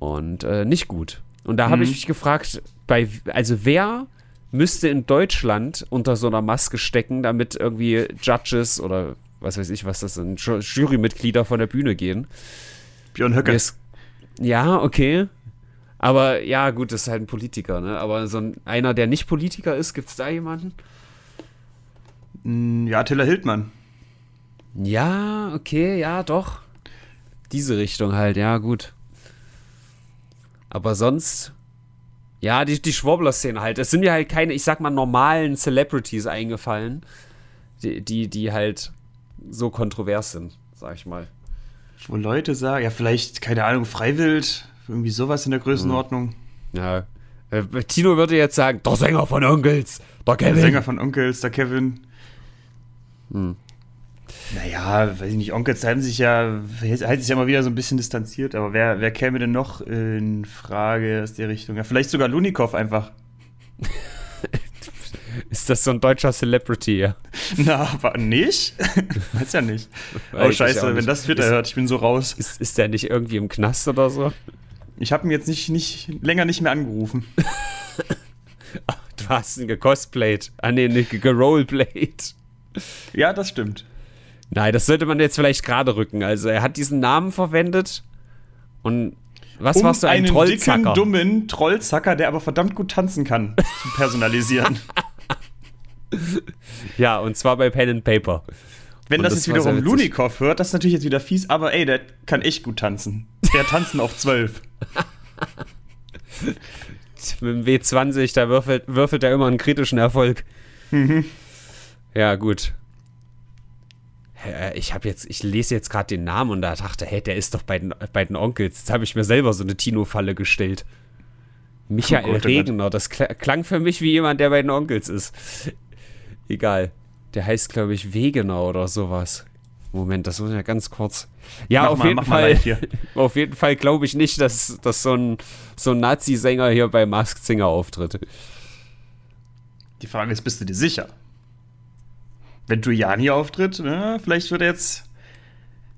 Und äh, nicht gut. Und da habe ich mich gefragt, bei, also wer müsste in Deutschland unter so einer Maske stecken, damit irgendwie Judges oder was weiß ich, was das sind, Ju- Jurymitglieder von der Bühne gehen? Björn Höcke. Ja, okay. Aber ja, gut, das ist halt ein Politiker, ne? Aber so ein, einer, der nicht Politiker ist, gibt es da jemanden? Mm, Ja, Attila Hildmann. Ja, okay, ja, doch. Diese Richtung halt, ja, gut. Aber sonst, ja, die, die Schwobbler-Szene halt. Es sind mir halt keine, ich sag mal, normalen Celebrities eingefallen, die, die, die halt so kontrovers sind, sag ich mal. Wo Leute sagen, ja, vielleicht, keine Ahnung, Freiwild, irgendwie sowas in der Größenordnung. Ja. Äh, Tino würde jetzt sagen, der Sänger von Onkels, der Der Kevin. Sänger von Onkels, der Kevin. Naja, weiß ich nicht, Onkels halten sich ja, halten sich ja mal wieder so ein bisschen distanziert, aber wer, wer käme denn noch in Frage aus der Richtung? Ja, vielleicht sogar Lunikov einfach. Ist das so ein deutscher Celebrity, ja? Na, aber nicht? Weiß ja nicht. Weiß Oh, scheiße, auch wenn nicht. das Twitter hört, ich bin so raus. Ist, ist der nicht irgendwie im Knast oder so? Ich habe ihn jetzt nicht, nicht länger nicht mehr angerufen. Du hast ihn gecosplayt. Ah, nee, nicht geroleplayed. Ja, das stimmt. Nein, das sollte man jetzt vielleicht gerade rücken. Also, er hat diesen Namen verwendet und was um warst du, ein einen Trollzacker? dicken, dummen Trollzacker, der aber verdammt gut tanzen kann, zu personalisieren. Ja, und zwar bei Pen and Paper. Wenn Und das, das jetzt wiederum. Lunikov hört, das ist natürlich jetzt wieder fies, aber ey, der kann echt gut tanzen. Der tanzen auf 12. Mit dem W20, da würfelt, würfelt er immer einen kritischen Erfolg. Mhm. Ja, gut. Hä, Ich habe jetzt, ich lese jetzt gerade den Namen und da dachte, hey, der ist doch bei den, bei den Onkels. Jetzt habe ich mir selber so eine Tino-Falle gestellt. Michael Oh Gott, oh. Regner, das kla- klang für mich wie jemand, der bei den Onkels ist. Egal. Der heißt, glaube ich, Wegener oder sowas. Moment, das muss ja ganz kurz. Ja, Mach auf mal, jeden Fall. Auf jeden Fall glaube ich nicht, dass, dass so ein, so ein Nazi-Sänger hier bei Masked Singer auftritt. Die Frage ist, bist du dir sicher? Wenn Giuliani auftritt, ne, vielleicht wird er jetzt.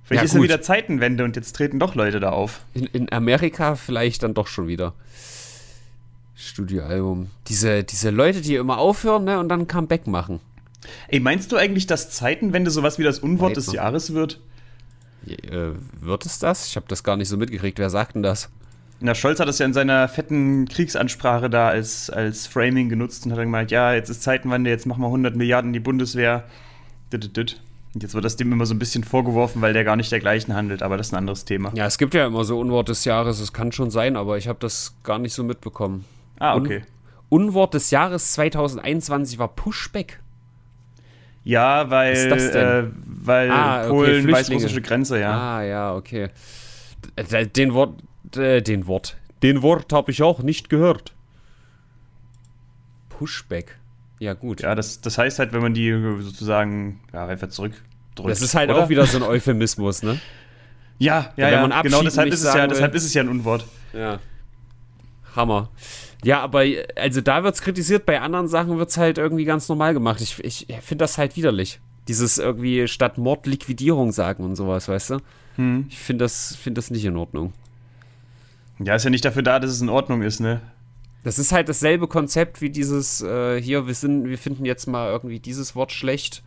Vielleicht Ja, ist ja wieder Zeitenwende und jetzt treten doch Leute da auf. In, in Amerika vielleicht dann doch schon wieder. Studioalbum. Diese, diese Leute, die immer aufhören ne, und dann Comeback machen. Ey, meinst du eigentlich, dass Zeitenwende sowas wie das Unwort des Weiter. Jahres wird? Äh, wird es das? Ich habe das gar nicht so mitgekriegt. Wer sagt denn das? Na, Scholz hat das ja in seiner fetten Kriegsansprache da als, als Framing genutzt und hat dann gemeint, ja, jetzt ist Zeitenwende, jetzt machen wir 100 Milliarden in die Bundeswehr. Dit. Und jetzt wird das dem immer so ein bisschen vorgeworfen, weil der gar nicht dergleichen handelt, aber das ist ein anderes Thema. Ja, es gibt ja immer so Unwort des Jahres. Es kann schon sein, aber ich habe das gar nicht so mitbekommen. Ah, Un- okay. Unwort des Jahres 2021 war Pushback. Ja, weil, äh, weil Ah, okay, Polen Flüchtlinge. weißrussische Grenze, ja. Ah, ja, okay. Den Wort, äh, den Wort, den Wort habe ich auch nicht gehört. Pushback. Ja, gut. Ja, das, das heißt halt, wenn man die sozusagen ja, einfach zurück drückt. Das ist halt oder? auch wieder so ein Euphemismus, ne? Ja, ja, wenn ja. genau deshalb ist, es ja, deshalb ist es ja ein Unwort. Ja. Hammer. Ja, aber also da wird's kritisiert, bei anderen Sachen wird's halt irgendwie ganz normal gemacht. Ich, ich finde das halt widerlich. Dieses irgendwie statt Mord Liquidierung sagen und sowas, weißt du? Hm. Ich finde das, find das nicht in Ordnung. Ja, ist ja nicht dafür da, dass es in Ordnung ist, ne? Das ist halt dasselbe Konzept wie dieses, äh, hier, wir, sind, wir finden jetzt mal irgendwie dieses Wort schlecht.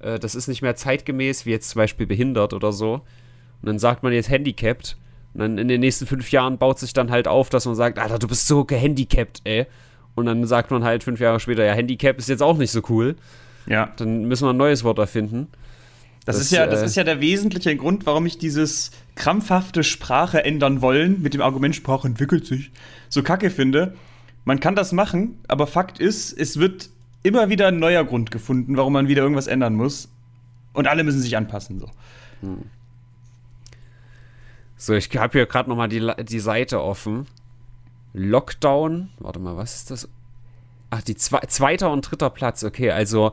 Äh, das ist nicht mehr zeitgemäß, wie jetzt zum Beispiel behindert oder so. Und dann sagt man jetzt handicapped. Und dann in den nächsten fünf Jahren baut sich dann halt auf, dass man sagt, Alter, du bist so gehandicapt, ey. Und dann sagt man halt fünf Jahre später, ja, Handicap ist jetzt auch nicht so cool. Ja. Dann müssen wir ein neues Wort erfinden. Das, Das, ist ja, das äh, ist ja der wesentliche Grund, warum ich dieses krampfhafte Sprache ändern wollen mit dem Argument Sprache entwickelt sich so kacke finde. Man kann das machen, aber Fakt ist, es wird immer wieder ein neuer Grund gefunden, warum man wieder irgendwas ändern muss. Und alle müssen sich anpassen. So. So, ich habe hier gerade nochmal die, die Seite offen. Lockdown. Warte mal, was ist das? Ach, die zwe zweiter und dritter Platz. Okay, also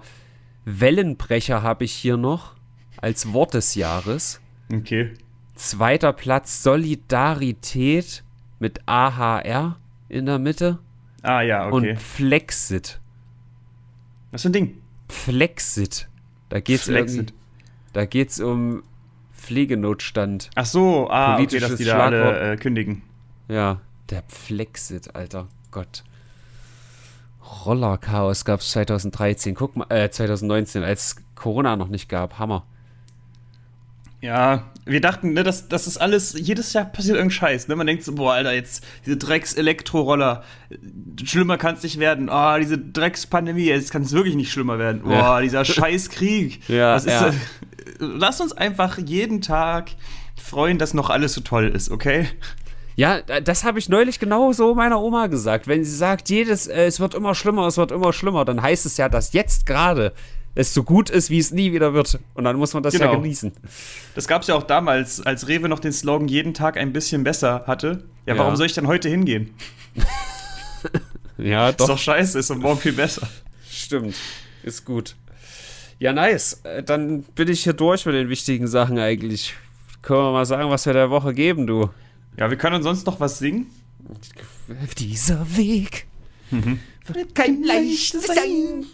Wellenbrecher habe ich hier noch als Wort des Jahres. Okay. Zweiter Platz Solidarität mit AHR in der Mitte. Ah ja, okay. Und Flexit. Was für ein Ding? Flexit. Da geht's Flexit. irgendwie- Da geht's um Pflegenotstand. Ach so, ah, okay, dass die da Schlagwort. alle äh, kündigen. Ja, der Flexit, Alter. Gott. Rollerchaos gab es 2013. Guck mal, äh, 2019, als Corona noch nicht gab. Hammer. Ja, wir dachten, ne, das, das ist alles, jedes Jahr passiert irgendein Scheiß, ne? Man denkt so, boah, Alter, jetzt diese Drecks-Elektroroller, schlimmer kann es nicht werden. Oh, diese Drecks-Pandemie, jetzt kann es wirklich nicht schlimmer werden. Boah, Ja. dieser Scheiß-Krieg. Ja, ist ja. Lass uns einfach jeden Tag freuen, dass noch alles so toll ist, okay? Ja, da- das habe ich neulich genau so meiner Oma gesagt. Wenn sie sagt, jedes, äh, es wird immer schlimmer, es wird immer schlimmer, dann heißt es ja, dass jetzt gerade es so gut ist, wie es nie wieder wird. Und dann muss man das ja Genau. genießen. Das gab es ja auch damals, als Rewe noch den Slogan jeden Tag ein bisschen besser hatte. Ja, Ja. warum soll ich dann heute hingehen? Ja, Ist doch scheiße, ist doch morgen viel besser. Stimmt. Ist gut. Ja, nice. Äh, Dann bin ich hier durch mit den wichtigen Sachen eigentlich. Können wir mal sagen, was wir der Woche geben, du? Ja, wir können sonst noch was singen. Dieser Weg wird kein leichtes sein.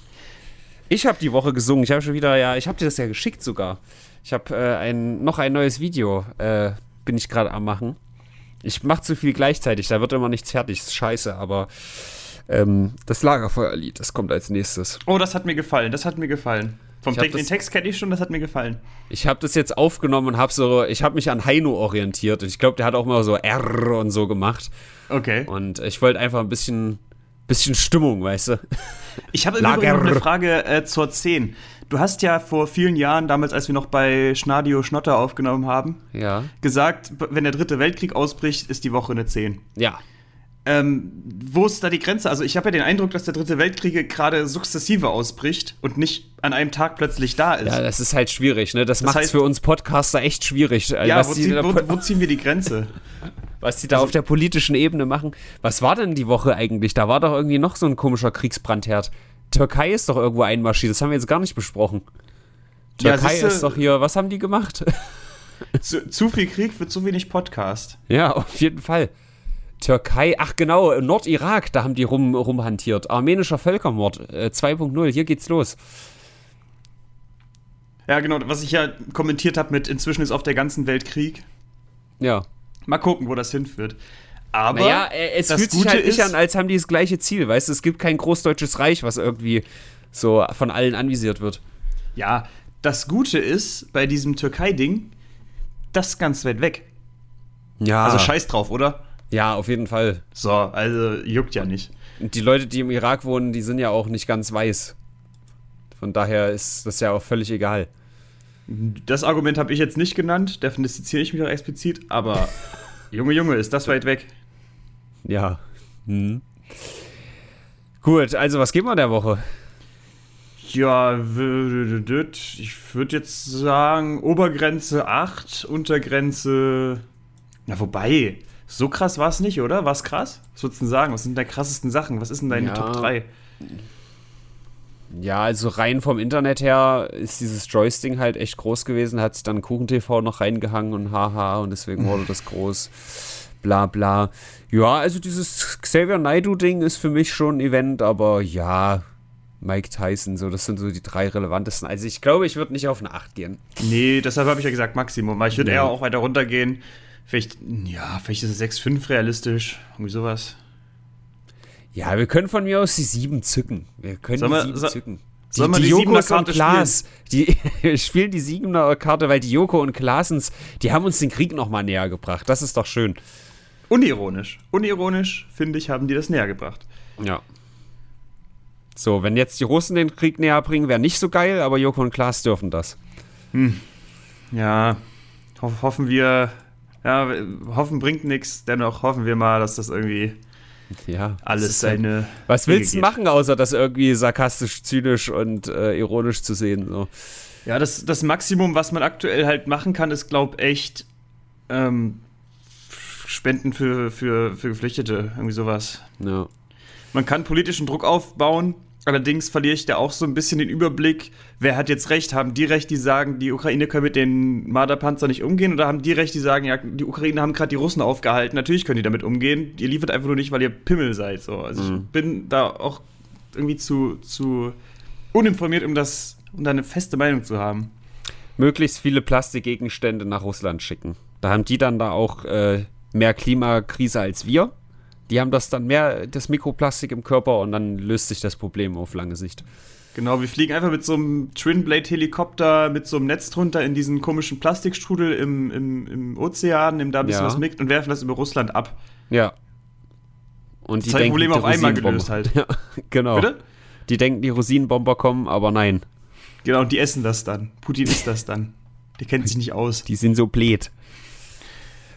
Ich habe die Woche gesungen. Ich habe schon wieder, ja, ich habe dir das ja geschickt sogar. Ich habe äh, ein, noch ein neues Video, äh, bin ich gerade am machen. Ich mache zu viel gleichzeitig, da wird immer nichts fertig. Ist scheiße, aber ähm, das Lagerfeuerlied, das kommt als nächstes. Oh, das hat mir gefallen, das hat mir gefallen. Vom Text, den das- Text kenne ich schon, das hat mir gefallen. Ich habe das jetzt aufgenommen und habe so, ich habe mich an Heino orientiert. Und ich glaube, der hat auch mal so R und so gemacht. Okay. Und ich wollte einfach ein bisschen, bisschen Stimmung, weißt du? Ich habe im Lager. Übrigen noch eine Frage äh, zur 10. Du hast ja vor vielen Jahren, damals, als wir noch bei Schnadio Schnotter aufgenommen haben, Ja. gesagt, wenn der dritte Weltkrieg ausbricht, ist die Woche eine 10. Ja. Ähm, wo ist da die Grenze? Also ich habe ja den Eindruck, dass der dritte Weltkrieg gerade sukzessive ausbricht und nicht an einem Tag plötzlich da ist. Ja, das ist halt schwierig, ne? Das, macht es für uns Podcaster echt schwierig. äh, Ja, wo, ziehen, wo, wo ziehen wir die Grenze? was die da auf der politischen Ebene machen. Was war denn die Woche eigentlich? Da war doch irgendwie noch so ein komischer Kriegsbrandherd. Türkei ist doch irgendwo einmarschiert. Das haben wir jetzt gar nicht besprochen. Ja, Türkei siehste- ist doch hier, was haben die gemacht? zu, zu viel Krieg für zu wenig Podcast. Ja, auf jeden Fall. Türkei, ach genau, Nordirak, da haben die rum, rumhantiert. Armenischer Völkermord äh, 2.0, hier geht's los. Ja, genau, was ich ja kommentiert habe mit inzwischen ist auf der ganzen Welt Krieg. Ja. Mal gucken, wo das hinführt. Aber Naja, äh, es das fühlt sich Gute halt nicht ist- an, als haben die das gleiche Ziel, weißt du? Es gibt kein großdeutsches Reich, was irgendwie so von allen anvisiert wird. Ja, das Gute ist bei diesem Türkei-Ding, das ist ganz weit weg. Ja, Also scheiß drauf, oder? ja, auf jeden Fall. So, also juckt ja nicht. Und die Leute, die im Irak wohnen, die sind ja auch nicht ganz weiß. Von daher ist das ja auch völlig egal. Das Argument habe ich jetzt nicht genannt, davon distanziere ich mich auch explizit, aber Junge, Junge, ist das weit weg. Ja. Hm. Gut, also was geben wir der Woche? Ja, ich würde jetzt sagen, Obergrenze 8, Untergrenze. Na, wobei, so krass war es nicht, oder? War es krass? Was würdest du denn sagen? Was sind deine krassesten Sachen? Was ist denn deine Ja. Top 3? Ja, also rein vom Internet her ist dieses Joystick halt echt groß gewesen, hat sich dann KuchenTV noch reingehangen und haha und deswegen wurde das groß. Bla bla. Ja, also dieses Xavier Naidoo-Ding ist für mich schon ein Event, aber ja, Mike Tyson, so, das sind so die drei relevantesten. Also ich glaube, ich würde nicht auf eine 8 gehen. Nee, deshalb habe ich ja gesagt Maximum, weil ich würde ja. eher auch weiter runtergehen. Vielleicht, ja, vielleicht ist es 6,5 realistisch, irgendwie sowas. Ja, wir können von mir aus die 7 zücken. Wir können Sollen die wir- 7 so- zücken. Die, sollen wir die die Jokos 7er und Karte Klaas, die spielen die 7er Karte, weil die Joko und Klaasens, die haben uns den Krieg noch mal näher gebracht. Das ist doch schön. Unironisch. Unironisch, finde ich, haben die das näher gebracht. Ja. So, wenn jetzt die Russen den Krieg näher bringen, wäre nicht so geil, aber Joko und Klaas dürfen das. Ja, ho hoffen wir, ja, hoffen bringt nichts, dennoch hoffen wir mal, dass das irgendwie Ja. alles halt- seine. Was Wege willst du machen, außer das irgendwie sarkastisch, zynisch und äh, ironisch zu sehen? So. Ja, das, das Maximum, was man aktuell halt machen kann, ist, glaub echt ähm, Spenden für, für, für Geflüchtete, irgendwie sowas. Ja. Man kann politischen Druck aufbauen, allerdings verliere ich da auch so ein bisschen den Überblick, wer hat jetzt recht? Haben die recht, die sagen, die Ukraine können mit den Marderpanzer nicht umgehen, oder haben die recht, die sagen, ja, die Ukraine haben gerade die Russen aufgehalten, natürlich können die damit umgehen, ihr liefert einfach nur nicht, weil ihr Pimmel seid. So. Also ich bin da auch irgendwie zu, zu uninformiert, um das, um da eine feste Meinung zu haben. Möglichst viele Plastikgegenstände nach Russland schicken. Da haben die dann da auch äh, mehr Klimakrise als wir. Die haben das dann mehr, das Mikroplastik im Körper und dann löst sich das Problem auf lange Sicht. Genau, wir fliegen einfach mit so einem Twin-Blade-Helikopter mit so einem Netz drunter in diesen komischen Plastikstrudel im, im, im Ozean, nehmen da ein bisschen Ja. was mit und werfen das über Russland ab. Ja. Und die Zwei denken, Probleme die auf einmal gelöst halt. Ja, genau. Bitte? Die denken, die Rosinenbomber kommen, aber nein, Genau, und die essen das dann. Putin isst das dann. Der kennt sich nicht aus. die sind so blöd.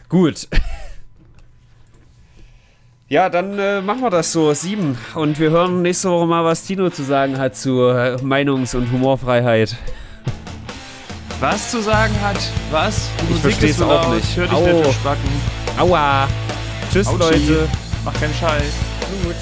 Gut. Ja, dann äh, machen wir das so. Sieben. Und wir hören nächste Woche mal, was Tino zu sagen hat zu äh, Meinungs- und Humorfreiheit. Was zu sagen hat? Was? Die Ich versteh's ist so auch laut. nicht. Ich hör dich Au. nicht spacken. Aua. Tschüss, Autschi. Leute. Mach keinen Scheiß. Gut.